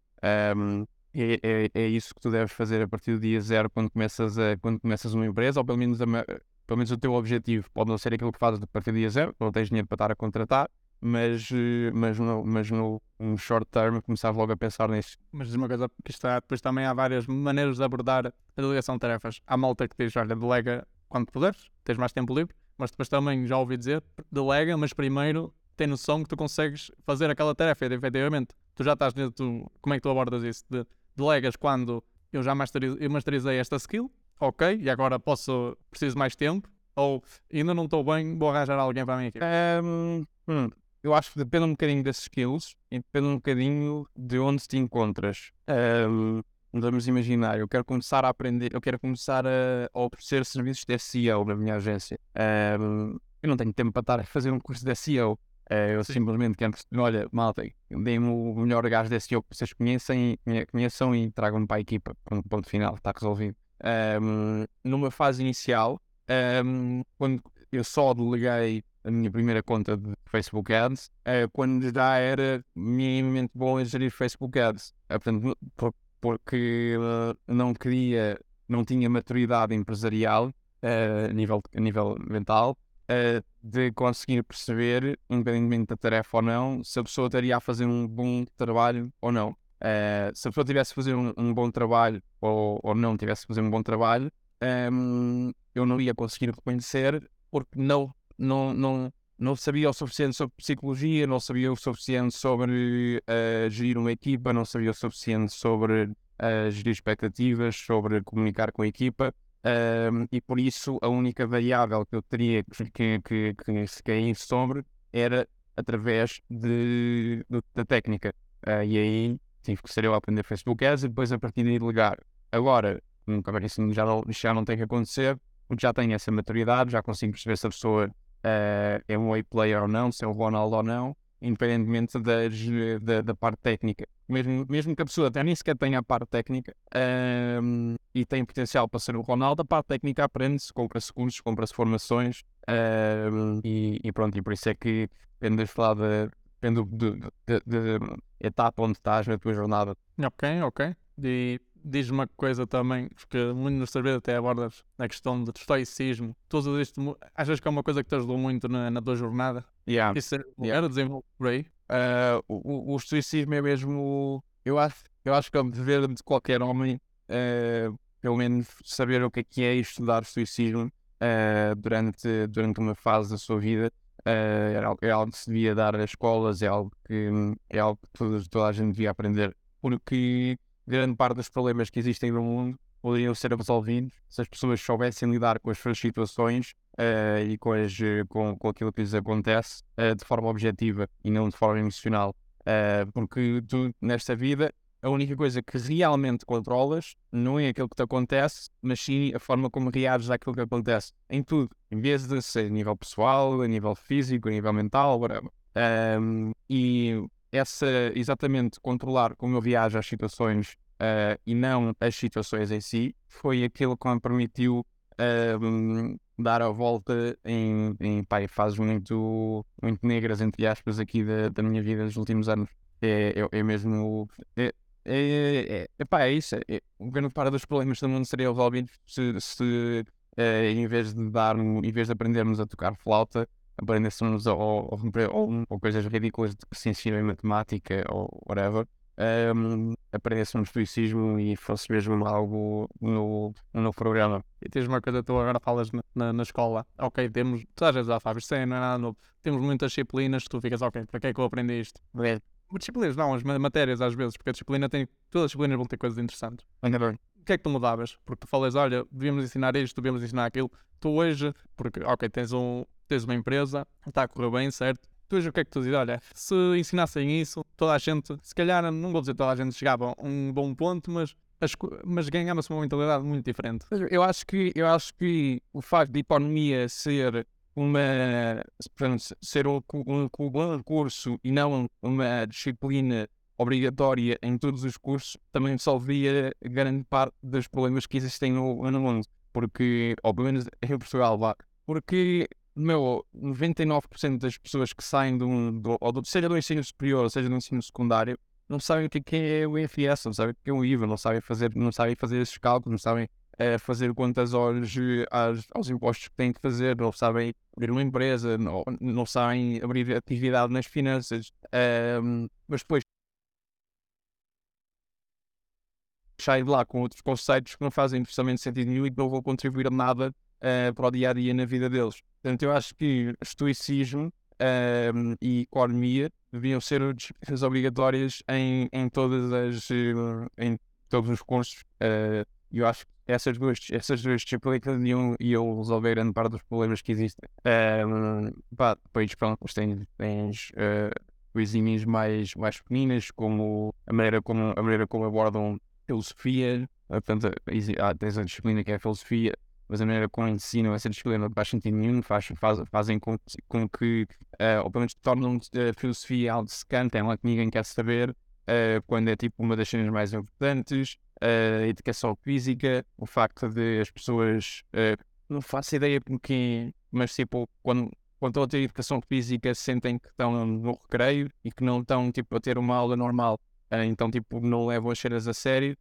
Um, é, é, é, isso que tu deves fazer a partir do dia zero quando começas, a, quando começas uma empresa, ou pelo menos, a, pelo menos o teu objetivo pode não ser aquilo que fazes a partir do dia zero, não tens dinheiro para estar a contratar, mas, mas, no, mas no short term começava logo a pensar nisso. Mas uma coisa que está, depois também há várias maneiras de abordar a delegação de tarefas. Há malta que diz, olha, delega quando puderes, tens mais tempo livre, mas depois também já ouvi dizer, delega, mas primeiro tem noção que tu consegues fazer aquela tarefa, efetivamente. Tu já estás dentro, como é que tu abordas isso? De, delegas quando eu já masterizei, eu masterizei esta skill, ok, e agora posso, preciso mais tempo, ou ainda não estou bem, vou arranjar alguém para mim aqui. Um, eu acho que depende um bocadinho das skills e depende um bocadinho de onde te encontras. Um, vamos imaginar, eu quero começar a aprender, eu quero começar a, a oferecer serviços de SEO na minha agência. Um, eu não tenho tempo para estar a fazer um curso de SEO. eu Sim. simplesmente quero perceber, olha, malta, deem-me o melhor gajo desse jogo que vocês conhecem, conheçam e tragam-me para a equipa. Ponto, ponto final, está resolvido. Um, numa fase inicial, um, quando eu só deleguei a minha primeira conta de Facebook Ads, uh, quando já era minimamente bom a gerir Facebook Ads. Uh, portanto, por, porque uh, não queria, não tinha maturidade empresarial a, nível, a nível mental de conseguir perceber, independentemente da tarefa ou não, se a pessoa estaria a fazer um bom trabalho ou não. Uh, se a pessoa tivesse a fazer um, um bom trabalho ou, ou, não tivesse a fazer um bom trabalho, um, eu não ia conseguir reconhecer porque não, não, não, não sabia o suficiente sobre psicologia, não sabia o suficiente sobre uh, gerir uma equipa, não sabia o suficiente sobre uh, gerir expectativas, sobre comunicar com a equipa. e por isso a única variável que eu teria que, que, que, que se cair sobre era através de, de da técnica. e aí tive que ser eu a aprender Facebook Ads e depois a partir daí ligar. Agora, nunca mais isso já não, já não tem que acontecer, porque já tenho essa maturidade, já consigo perceber se a pessoa uh, é um A-player ou não, se é um Ronaldo ou não, independentemente da, da parte técnica. Mesmo, mesmo que a pessoa até nem sequer tenha a parte técnica uh, e tem potencial para ser o Ronaldo, a parte técnica aprende-se, compra-se cursos, compra-se formações uh, e, e, pronto, e por isso é que depende de falar de, depende da etapa onde estás na tua jornada. Ok, ok. Diz uma coisa também, porque muito nos vezes até abordas na questão do estoicismo. Tudo isto, achas que é uma coisa que te ajudou muito na, na tua jornada? Yeah. Isso yeah. desenvolve por aí? Uh, o, o estoicismo é mesmo. Eu acho, eu acho que é o dever de qualquer homem, uh, pelo menos, saber o que é que é estudar estoicismo uh, durante, durante uma fase da sua vida. Uh, é algo que se devia dar às escolas, é algo que, é algo que toda, toda a gente devia aprender, porque grande parte dos problemas que existem no mundo poderiam ser resolvidos se as pessoas soubessem lidar com as suas situações uh, e com, as, com, com aquilo que lhes acontece uh, de forma objetiva e não de forma emocional. porque tu, nesta vida, a única coisa que realmente controlas não é aquilo que te acontece, mas sim a forma como reages àquilo que acontece. Em tudo. Em vez de ser a nível pessoal, a nível físico, a nível mental, whatever. Um, e essa, exatamente, controlar como eu reajo às situações uh, e não as situações em si, foi aquilo que me permitiu uh, dar a volta em, em, pá, fases muito, muito negras, entre aspas, aqui da, da minha vida nos últimos anos. É, é, é mesmo. É, é, é, epá, é isso. É, um grande parte dos problemas do mundo seriam resolvidos se, se é, em vez de dar, em vez de aprendermos a tocar flauta, aprendêssemos ou, ou, ou, ou coisas ridículas de que se ensinam em matemática ou whatever, um, aprendêssemos estoicismo e fosse mesmo algo no, no programa. E tens uma coisa, tu agora falas na, na, na escola, ok, temos, tu às vezes já sabes, isso não é nada novo, temos muitas disciplinas que tu ficas, ok, para que é que eu aprendi isto? É disciplinas não, as matérias às vezes, porque a disciplina tem, todas as disciplinas vão ter coisas interessantes. O que é que tu mudavas? Porque tu falas, olha, devíamos ensinar isto, devíamos ensinar aquilo. Tu hoje, porque, ok, tens, um, tens uma empresa, está a correr bem, certo? Tu hoje o que é que tu dizes? Olha, se ensinassem isso, toda a gente, se calhar, não vou dizer toda a gente chegava a um bom ponto, mas mas ganhava-se uma mentalidade muito diferente. Eu acho que eu acho que o facto de economia ser uma ser um, um, um curso e não uma disciplina obrigatória em todos os cursos também resolvia grande parte dos problemas que existem no, no mundo. Porque, ou pelo menos em Portugal, vá. Porque, meu, 99% das pessoas que saem do, do, ou do, seja do ensino superior, seja do ensino secundário, não sabem o que é, é o IFS, não sabem o que é o IVA, não sabem fazer, não sabem fazer esses cálculos, não sabem é, fazer contas aos, aos, aos, impostos que têm que fazer, não sabem abrir uma empresa, não, não sabem abrir atividade nas finanças, um, mas depois saem de lá com outros conceitos que não fazem precisamente sentido nenhum e que não vão contribuir a nada uh, para o dia a dia na vida deles. Portanto, eu acho que estoicismo um, e economia deviam ser disciplinas obrigatórias em, em todas as em todos os cursos. Uh, eu acho que essas duas, essas duas disciplinas iam, iam resolver grande parte dos problemas que existem. Um, pá, depois, pronto, tens, tens uh, coisinhas mais, mais pequeninas, como a maneira como, a maneira como abordam filosofia. Portanto, há, tens a disciplina que é a filosofia, mas a maneira como ensinam essa disciplina não faz sentido nenhum, faz, faz, fazem com, com que, uh, ou pelo menos tornam a filosofia algo secante, é lá que ninguém quer saber, uh, quando é tipo uma das cenas mais importantes, a educação física, o facto de as pessoas, uh, não faço ideia porque, mas tipo, quando, quando estão a ter educação física sentem que estão no recreio e que não estão tipo a ter uma aula normal, uh, então tipo não levam as cenas a sério,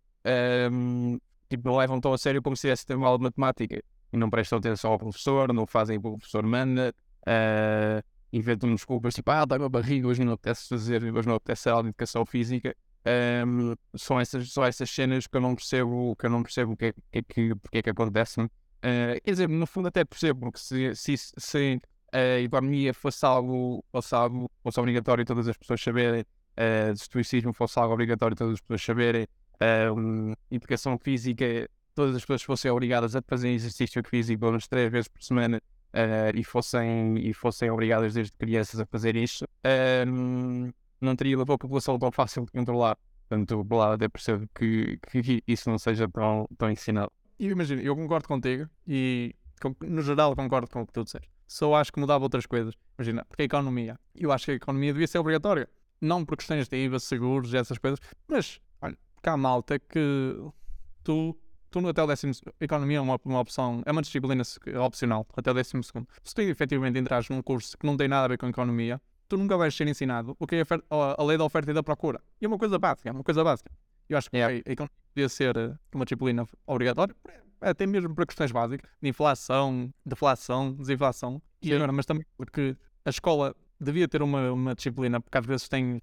um, tipo não levam tão a sério como se tivesse uma aula de matemática e não prestam atenção ao professor, não fazem o que o professor manda, uh, inventam desculpas tipo, ah, dá-me a barriga, hoje não apetece fazer, hoje não apetece a aula de educação física um, são, essas, são essas cenas que eu não percebo, que eu não percebo o que é que, que, porque é que acontecem. Uh, quer dizer, no fundo até percebo, porque se, se, se a economia fosse algo, fosse algo fosse obrigatório todas as pessoas saberem, uh, se o estoicismo fosse algo obrigatório todas as pessoas saberem, uh, educação física, todas as pessoas fossem obrigadas a fazer exercício físico pelo menos três vezes por semana uh, e, fossem, e fossem obrigadas desde crianças a fazer isso, uh, não teria a população tão fácil de controlar. Portanto, lá até percebo que, que isso não seja tão, tão ensinado. E imagina, eu concordo contigo e no geral concordo com o que tu disseste. Só acho que mudava outras coisas. Imagina, porque a economia, eu acho que a economia devia ser obrigatória. Não por questões de IVA, seguros, essas coisas, mas, olha, há malta que tu, tu até o décimo economia é uma, uma opção, é uma disciplina opcional, até o décimo segundo. Se tu efetivamente entras num curso que não tem nada a ver com economia, tu nunca vais ser ensinado o que é a, a, lei da oferta e da procura. E é uma coisa básica, é uma coisa básica. Eu acho que yeah. a economia devia ser eh, uma disciplina obrigatória, até mesmo para questões básicas, de inflação, deflação, desinflação, e agora, mas também porque a escola devia ter uma, uma disciplina, porque às vezes tem,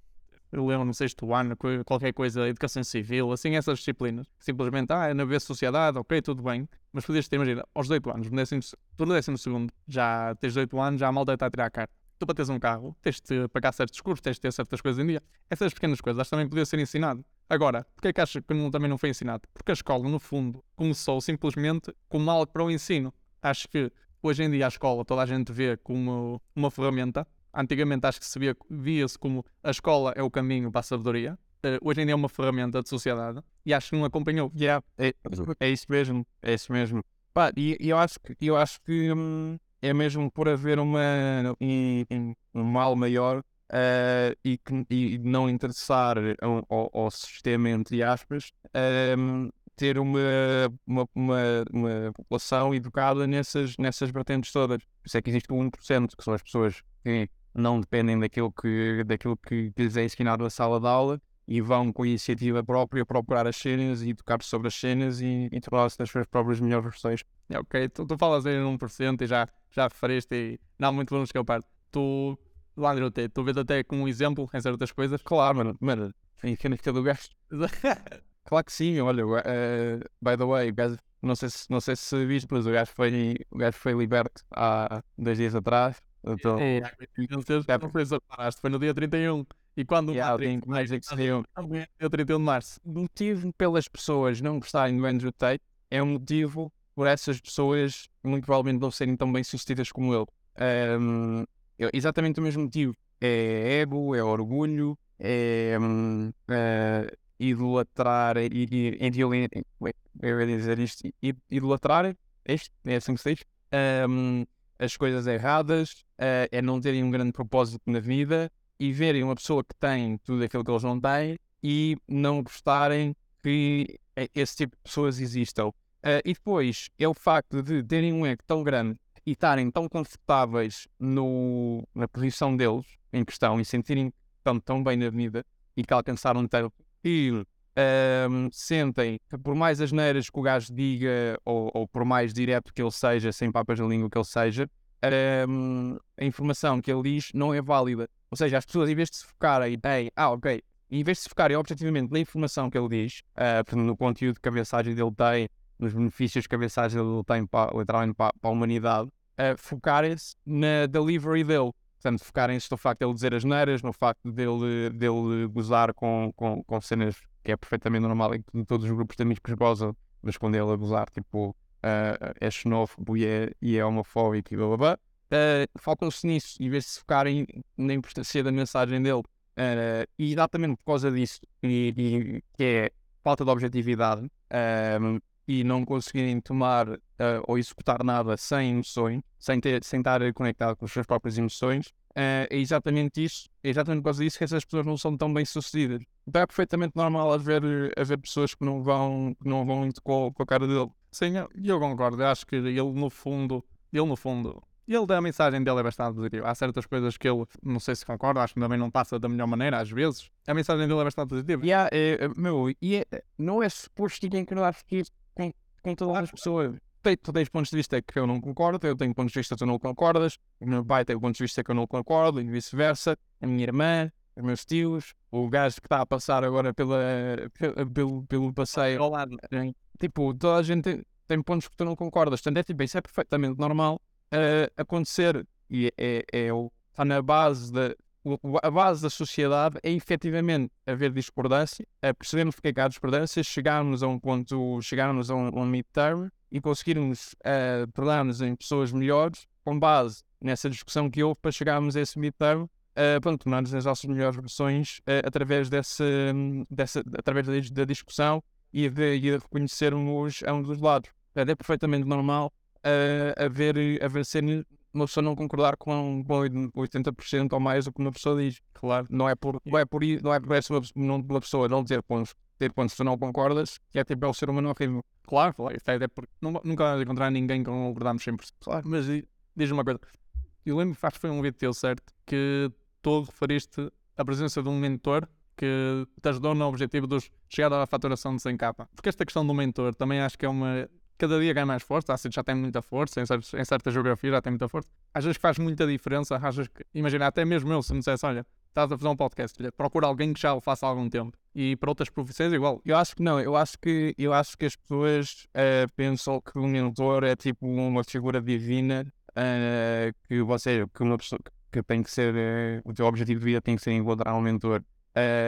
eu lembro no sexto ano, qualquer coisa, educação civil, assim, essas disciplinas, simplesmente, ah, é na vez sociedade, ok, tudo bem, mas podias ter, imagina, aos 18 anos, no décimo, tu no décimo segundo, já tens 18 anos, já a malta está a tirar a carta tu para teres um carro, tens de pagar certos custos, tens de ter certas coisas em dia. Essas pequenas coisas também podiam ser ensinado. Agora, porquê é que achas que não, também não foi ensinado? Porque a escola, no fundo, começou simplesmente como algo para o ensino. Acho que hoje em dia a escola toda a gente vê como uma ferramenta. Antigamente acho que se via, via-se como a escola é o caminho para a sabedoria. Uh, hoje em dia é uma ferramenta de sociedade e acho que não acompanhou. Yeah, é, é isso mesmo, é isso mesmo. Pá, e, eu acho que, eu acho que hum, é mesmo por haver uma, um, um mal maior uh, e, que, e não interessar ao, ao, sistema, entre aspas, um, ter uma, uma, uma, uma, população educada nessas, nessas vertentes todas. Por isso é que existe o 1%, que são as pessoas que não dependem daquilo que, daquilo que lhes é ensinado na sala de aula e vão com iniciativa própria procurar as cenas e educar sobre as cenas e, e tornar-se nas suas próprias melhores versões. É, ok, tu, tu falas em 1% e já, já referiste e não muito vamos escapar. Tu, André, tu, tu vês até como um exemplo em certas coisas? Claro, mano, mano, que do gajo. claro que sim, olha, uh, by the way, gajo, não sei se, não sei se viste, mas o gajo foi, o gajo foi liberto há dois dias atrás. Então, é, não sei se foi no dia 31. E quando yeah, o mais é que se deu. É o 31 de março. O motivo pelas pessoas não gostarem do Andrew Tate é um motivo por essas pessoas muito provavelmente não serem tão bem sucedidas como ele. Um, é exatamente o mesmo motivo. É ego, é orgulho, é um, eh, idolatrar e, e, eu ia dizer isto, idolatrar, este, é assim que se diz, um, as coisas erradas, uh, é não terem um grande propósito na vida e verem uma pessoa que tem tudo aquilo que eles não têm e não gostarem que esse tipo de pessoas existam. Uh, e depois é o facto de terem um ego tão grande e estarem tão confortáveis no, na posição deles em questão e sentirem que estão tão bem na vida e que alcançaram tanto e uh, sentem que por mais asneiras que o gajo diga ou, ou, por mais direto que ele seja, sem papas na língua que ele seja, uh, a informação que ele diz não é válida. Ou seja, as pessoas, em vez de se focarem em, ah, ok, em vez de se focarem objetivamente na informação que ele diz, uh, no conteúdo que a mensagem dele tem, nos benefícios que a mensagem dele tem para, literalmente para, para a humanidade, uh, focarem-se na delivery dele. Portanto, focarem-se no facto de ele dizer as neiras, no facto dele, dele gozar com, com, com cenas que é perfeitamente normal em que todos os grupos de amigos gozam, mas quando ele a gozar, tipo, uh, é xenófobo e é, e é homofóbico e blá blá blá uh, focam-se nisso vez de se focarem na importância da mensagem dele. Uh, e exatamente por causa disso, e, e, que é falta de objetividade, e não conseguirem tomar uh, ou executar nada sem emoções, sem, ter, sem estar conectado com as suas próprias emoções, uh, é exatamente isso, é exatamente por causa disso que essas pessoas não são tão bem sucedidas. Então é perfeitamente normal haver, haver pessoas que não vão, que não vão muito com, com a cara dele. Sim, eu, eu concordo. Acho que ele no fundo, ele no fundo, ele da mensagem dele é bastante positiva. Há certas coisas que ele, não sei se concorda, acho que também não passa da melhor maneira, às vezes. A mensagem dele é bastante positiva. Yeah, é, meu, e é, não é suposto que ignorar que com, com todas as pessoas. Tu tens pontos de vista que eu não concordo, eu tenho pontos de vista que tu não concordas, o meu pai tem pontos de vista que eu não concordo, e vice-versa, a minha irmã, os meus tios, o gajo que está a passar agora pela, pelo, pelo passeio. Lado. Tipo, toda a gente tem, tem pontos que tu não concordas. Portanto, é, tipo, isso é perfeitamente normal uh, acontecer. E é, é, é, está na base da. A base da sociedade é efetivamente haver discordância, é percebermos porque é que há discordâncias, chegarmos a um ponto, chegarmos a um, um mid-term e conseguirmos uh, tornar-nos em pessoas melhores com base nessa discussão que houve para chegarmos a esse mid-term uh, pronto, tornar-nos as nossas melhores versões uh, através, desse, dessa, através da, da discussão e de, e de reconhecermos ambos os lados. É perfeitamente normal uh, haver, haver ser uma pessoa não concordar com, com 80% ou mais do que uma pessoa diz. Claro, não é por, não é por, não é por essa não, uma pessoa não ter pontos, ter pontos se não concordas, que é tipo é o ser humano horrível. Claro, claro, isso é, é porque não, nunca vais encontrar ninguém com concordamos 100%. Claro, mas diz-me uma coisa. Eu lembro, acho que foi um vídeo teu, certo? Que tu referiste a presença de um mentor que te ajudou no objetivo de chegar à faturação de 100k. Porque esta questão do mentor também acho que é uma cada dia ganha mais força, assim, já tem muita força, em, certos, em certa geografia já tem muita força. Às vezes faz muita diferença, às que, imagina, até mesmo eu, se me dissesse, olha, estás a fazer um podcast, procura alguém que já o faça há algum tempo. E para outras profissões igual. Eu acho que não, eu acho que, eu acho que as pessoas uh, pensam que o mentor é tipo uma figura divina, uh, que você, que uma pessoa que tem que ser, uh, o teu objetivo de vida tem que ser encontrar um mentor.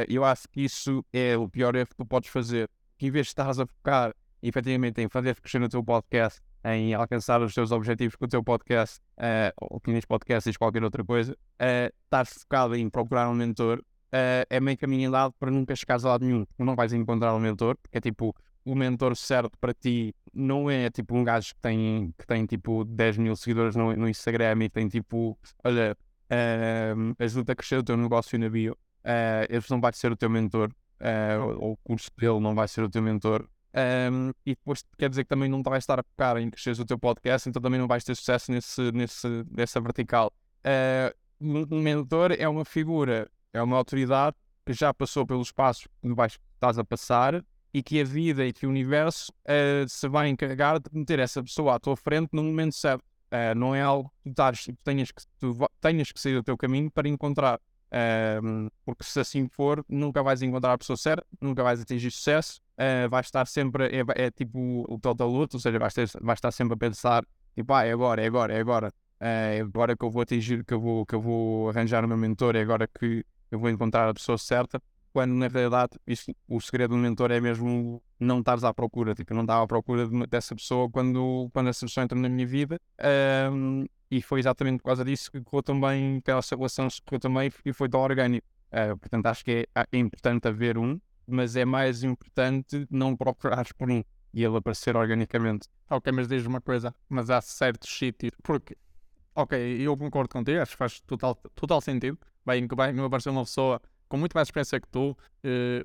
eu acho que isso é o pior erro que tu podes fazer. Que em vez de estás a focar efetivamente em fazer crescer o teu podcast, em alcançar os teus objetivos com o teu podcast, uh, ou podcast diz qualquer outra coisa, uh, estás focado em procurar um mentor, uh, é meio caminho andado para nunca chegares a lado nenhum. Não vais encontrar um mentor, porque é tipo, o mentor certo para ti não é tipo um gajo que tem, que tem tipo 10 mil seguidores no, no Instagram e tem tipo, olha, uh, ajuda a crescer o teu negócio na bio. Uh, esse não vai ser o teu mentor, uh, ou o curso dele não vai ser o teu mentor. Um, e depois quer dizer que também não vais estar a focar em crescer o teu podcast, então também não vais ter sucesso nesse, nesse, nessa vertical. Uh, um mentor é uma figura, é uma autoridade que já passou pelos passos que vais, estás a passar e que a vida e que o universo uh, se vai encarregar de meter essa pessoa à tua frente no momento certo. Uh, não é algo que tu, tenhas que tu tenhas que sair do teu caminho para encontrar. Porque se assim for, nunca vais encontrar a pessoa certa, nunca vais atingir sucesso. Uh, vai estar sempre, é, é, tipo o total luto, ou seja, vai, ter, vai estar sempre a pensar, tipo, ah, é agora, é agora, é agora, uh, é agora que eu vou atingir, que eu vou, que eu vou arranjar o meu mentor, é agora que eu vou encontrar a pessoa certa, quando na realidade isso, o segredo do mentor é mesmo não estares à procura, tipo, não estava à procura de, dessa pessoa quando, quando essa pessoa entra na minha vida. Um, e foi exatamente por causa disso que correu também, que essa relação correu também e foi tão orgânico. Uh, portanto, acho que é, é importante haver um, mas é mais importante não procurares por um e ele aparecer organicamente. Ok, mas diz uma coisa, mas há certos sítios, porque, ok, eu concordo contigo, acho que faz total, total sentido, vai, vai aparecer uma pessoa com muito mais experiência que tu, uh,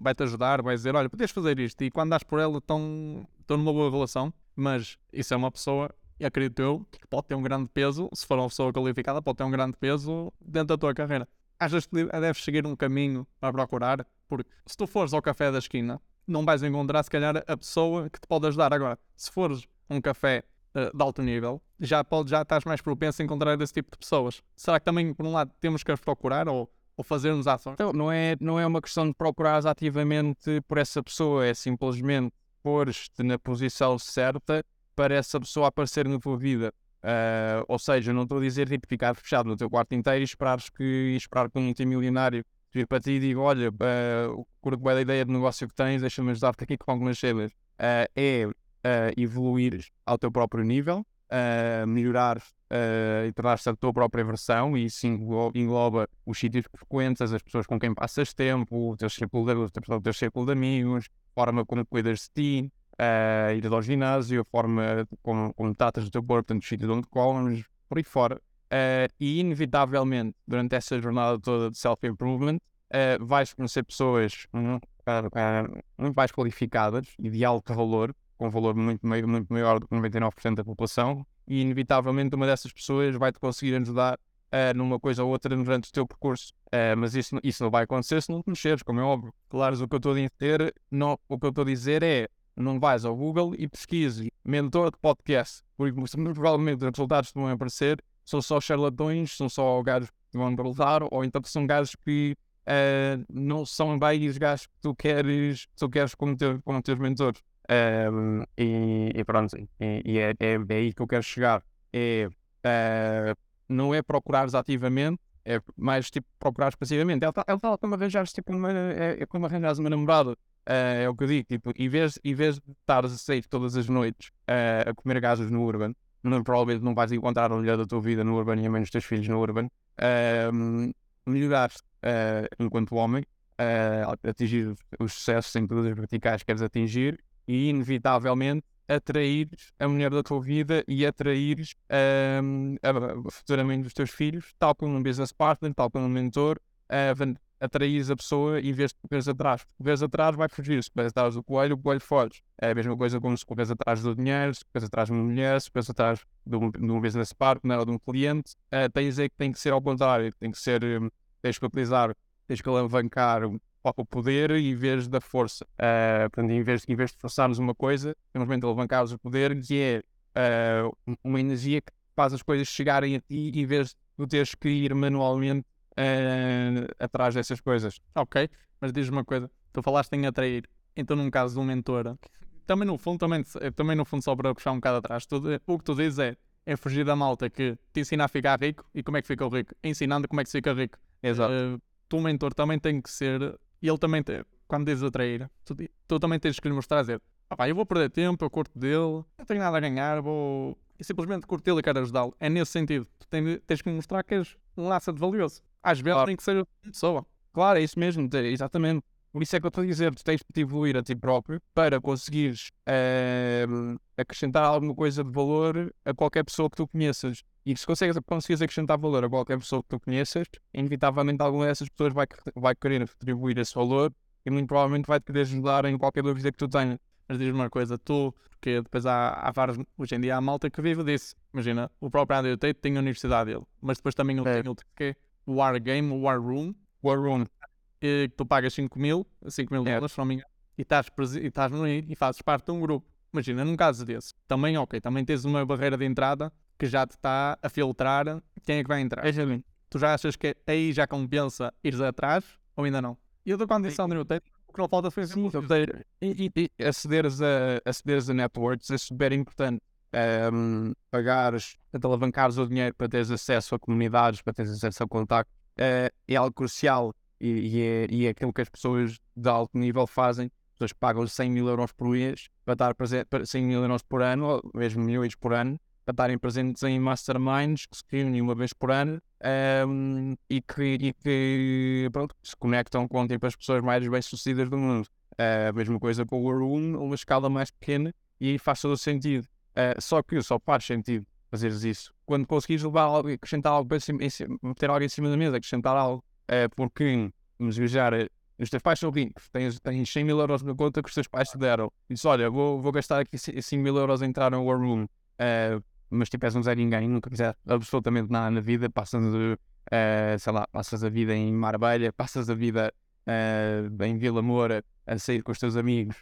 vai-te ajudar, vai dizer, olha, podes fazer isto, e quando dás por ela estão numa boa relação, mas isso é uma pessoa, e acredito eu, que pode ter um grande peso, se for uma pessoa qualificada, pode ter um grande peso dentro da tua carreira. Achas que deves seguir um caminho para procurar? Porque se tu fores ao café da esquina, não vais encontrar, se calhar, a pessoa que te pode ajudar. Agora, se fores um café uh, de alto nível, já, pode, já estás mais propenso a encontrar esse tipo de pessoas. Será que também, por um lado, temos que as procurar ou, ou fazermos ações? Então, não é, não é uma questão de procurar ativamente por essa pessoa, é simplesmente pôr-te na posição certa para essa pessoa aparecer na tua vida. Uh, ou seja, não estou a dizer tipo, ficar fechado no teu quarto inteiro e esperares que, esperar que um multimilionário vir para ti e diga: Olha, uh, curto bem a ideia de negócio que tens, deixa-me ajudar-te aqui com algumas cenas. Uh, é uh, evoluir ao teu próprio nível, uh, melhorar uh, e tornar-te a tua própria versão, e isso engloba os sítios que frequentas, as pessoas com quem passas tempo, o teu círculo de, o teu círculo de amigos, a forma como cuidas de ti. Uh, ir ao ginásio, a forma como, como tratas o teu corpo, tanto os sítios onde comes, por aí fora. Uh, e inevitavelmente, durante essa jornada toda de self-improvement, uh, vais conhecer pessoas muito mais qualificadas e de alto valor, com valor muito, muito maior do que 99% da população, e inevitavelmente uma dessas pessoas vai-te conseguir ajudar uh, numa coisa ou outra durante o teu percurso. Uh, mas isso, isso não vai acontecer se não te mexeres, como é óbvio. Claro, o que eu estou a dizer, não, o que eu estou a dizer é não vais ao Google e pesquises mentor de podcast, porque provavelmente os resultados que vão aparecer são só charlatões, são só gajos que vão perguntar, ou então são gajos que uh, não são bem os gajos que tu queres, tu queres como, teu, como teus mentores. Um, e, e, pronto, e, e é, é, é, aí que eu quero chegar. É, uh, não é procurares ativamente, é mais tipo procurares passivamente. É, é tal como arranjares tipo uma, é, é como arranjares uma namorada. Uh, é o que eu digo, tipo, em vez, em vez de estares a sair todas as noites uh, a comer gajas no Urban, não, provavelmente não vais encontrar a mulher da tua vida no Urban e a menos os teus filhos no Urban, uh, melhorares enquanto homem, atingir os sucessos em todas as verticais que queres atingir e, inevitavelmente, atraires a mulher da tua vida e atraires um, a, futuramente os teus filhos, tal como um business partner, tal como um mentor, atraires a pessoa e vês correres atrás. Se atrás, vai fugir. Se correres atrás do coelho, o coelho foge. É a mesma coisa como se correres atrás do dinheiro, se correres atrás de uma mulher, se correres atrás de um, de um business partner ou de um cliente, uh, tens é que tem que ser ao contrário. Tem que ser, um, tens que utilizar, tens que alavancar o poder em vez da força. Uh, portanto, em vez, em vez de forçarmos uma coisa, simplesmente alavancarmos o poder, que é uh, uma energia que faz as coisas chegarem a ti em vez de teres que ir manualmente uh, atrás dessas coisas. Ok, mas diz-me uma coisa, tu falaste em atrair, então num caso de um mentor, também no fundo, também, também no fundo só para puxar um bocado atrás, tu, o que tu dizes é, é fugir da malta que te ensina a ficar rico e como é que fica o rico, ensinando como é que se fica rico. Exato. Uh, tu, mentor, também tem que ser e ele também, tem, quando dizes atrair, tu, tu também tens que lhe mostrar, dizer, ah, pá, eu vou perder tempo, eu curto dele, não tenho nada a ganhar, vou. E simplesmente curto ele e quero ajudá-lo. É nesse sentido. Tu tens, que mostrar que és um laça de valioso. Às vezes claro. tem que ser uma pessoa. Claro, é isso mesmo, exatamente. Por isso é que eu estou a dizer, tu tens de evoluir a ti próprio para conseguires uh, acrescentar alguma coisa de valor a qualquer pessoa que tu conheças. E se consegues, conseguires acrescentar valor a qualquer pessoa que tu conheças, inevitavelmente alguma dessas pessoas vai, vai querer retribuir esse valor e muito provavelmente vai-te querer ajudar em qualquer dúvida que tu tenhas. Mas diz-me uma coisa, tu, porque depois há, há vários, hoje em dia há malta que vive disso. Imagina, o próprio Andrew Tate tem a universidade dele, mas depois também é. tem o que é War Game, War Room. War Room. E tu pagas 5 mil, 5 mil é. dólares, se não me engano, e estás, e estás no e fazes parte de um grupo. Imagina, num caso desse, também ok, também tens uma barreira de entrada que já te está a filtrar quem é que vai entrar. Exatamente. Tu já achas que aí já compensa ires atrás ou ainda não? E eu dou condição de ter, o que não falta foi Sim, e, e, e acederes, a, acederes a networks é super importante. Um, pagares, alavancares o dinheiro para teres acesso a comunidades, para teres acesso a contacto, uh, é algo crucial e, e, é, e é aquilo que as pessoas de alto nível fazem. As pessoas pagam 100 mil euros por mês para estar presente, 100 mil euros por ano, ou mesmo milhões por ano, estarem presentes em masterminds que se reúnem uma vez por ano um, e, que, e que pronto, se conectam com tipo, as pessoas mais bem-sucedidas do mundo. Uh, a mesma coisa com o War Room, uma escala mais pequena e faz todo o sentido. Uh, só que só faz sentido fazeres isso quando conseguires levar algo, acrescentar algo, meter algo em cima da mesa, acrescentar algo, uh, porque, vamos viajar, os teus pais são ricos, tens, tens 100 mil euros na conta que os teus pais te deram, dizes, olha, vou, vou gastar aqui 5 mil euros a entrar no War Room, uh, mas tipo, és um Zé Ninguém, nunca fizer absolutamente nada na vida, passas, uh, sei lá, passas a vida em Marbella, passas a vida uh, em Vila Moura a sair com os teus amigos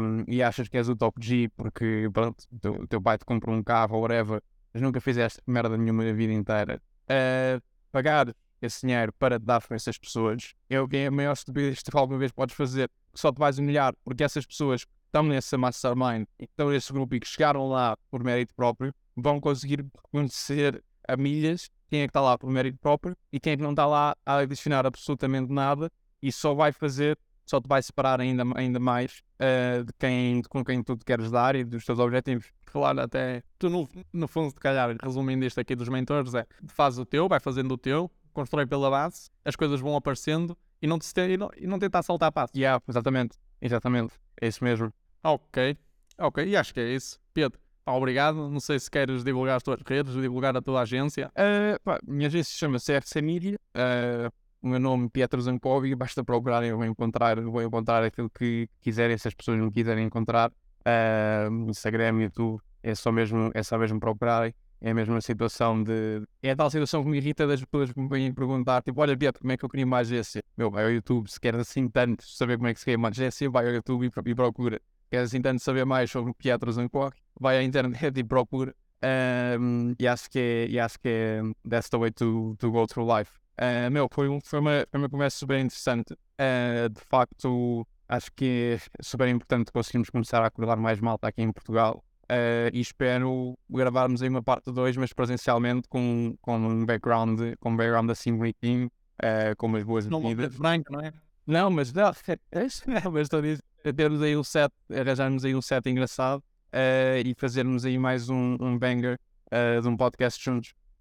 um, e achas que és o top G porque pronto, o teu, teu pai te compra um carro ou whatever, mas nunca fizeste merda nenhuma na vida inteira. Uh, pagar esse dinheiro para dar para essas pessoas é o que é a maior estupidez que alguma vez podes fazer. Só te vais humilhar porque essas pessoas estão nessa mastermind e estão nesse grupo e que chegaram lá por mérito próprio vão conseguir reconhecer a milhas quem é que está lá por mérito próprio e quem é que não está lá a adicionar absolutamente nada e só vai fazer, só te vai separar ainda, ainda mais uh, de quem, com quem tu te queres dar e dos teus objetivos. Claro, até tu no, no fundo, se calhar, resumindo isto aqui dos mentores, é faz o teu, vai fazendo o teu, constrói pela base, as coisas vão aparecendo e não, te, e não, e não tentar saltar a passo. Yeah, exatamente, exatamente, é isso mesmo. Ok. Ok, e acho que é isso. Pedro, pá, obrigado. Não sei se queres divulgar as tuas redes, divulgar a tua agência. Uh, pá, minha agência chama-se RC Media. Uh, o meu nome é Pietro Zancovi. Basta procurarem, vão encontrar, vão encontrar aquilo que quiserem. Se as pessoas não quiserem encontrar, uh, Instagram, YouTube, é só mesmo, é só mesmo procurarem. É a mesma situação de. É a tal situação que me irrita das pessoas que me vêm perguntar: tipo, olha, Beto, como é que eu crio uma agência? Meu, vai ao YouTube, se quer assim tanto saber como é que se cria uma agência, vai ao YouTube e, e procura. Quer assim tanto saber mais sobre o Pietro Zancock, vai à internet e procura. Um, e acho que é, e acho que é, that's the way to, to go through life. Uh, meu, foi, um, foi, uma, foi uma conversa super interessante. Uh, de facto, acho que é super importante conseguirmos começar a acordar mais malta aqui em Portugal. Uh, e espero gravarmos aí uma parte 2, mas presencialmente com, com um background, com um background assim bonitinho, uh, com umas boas Não medidas. branco, não é? Não, mas não, mas estou a dizer, termos aí um set, arranjarmos aí um set engraçado uh, e fazermos aí mais um, um banger de um podcast juntos.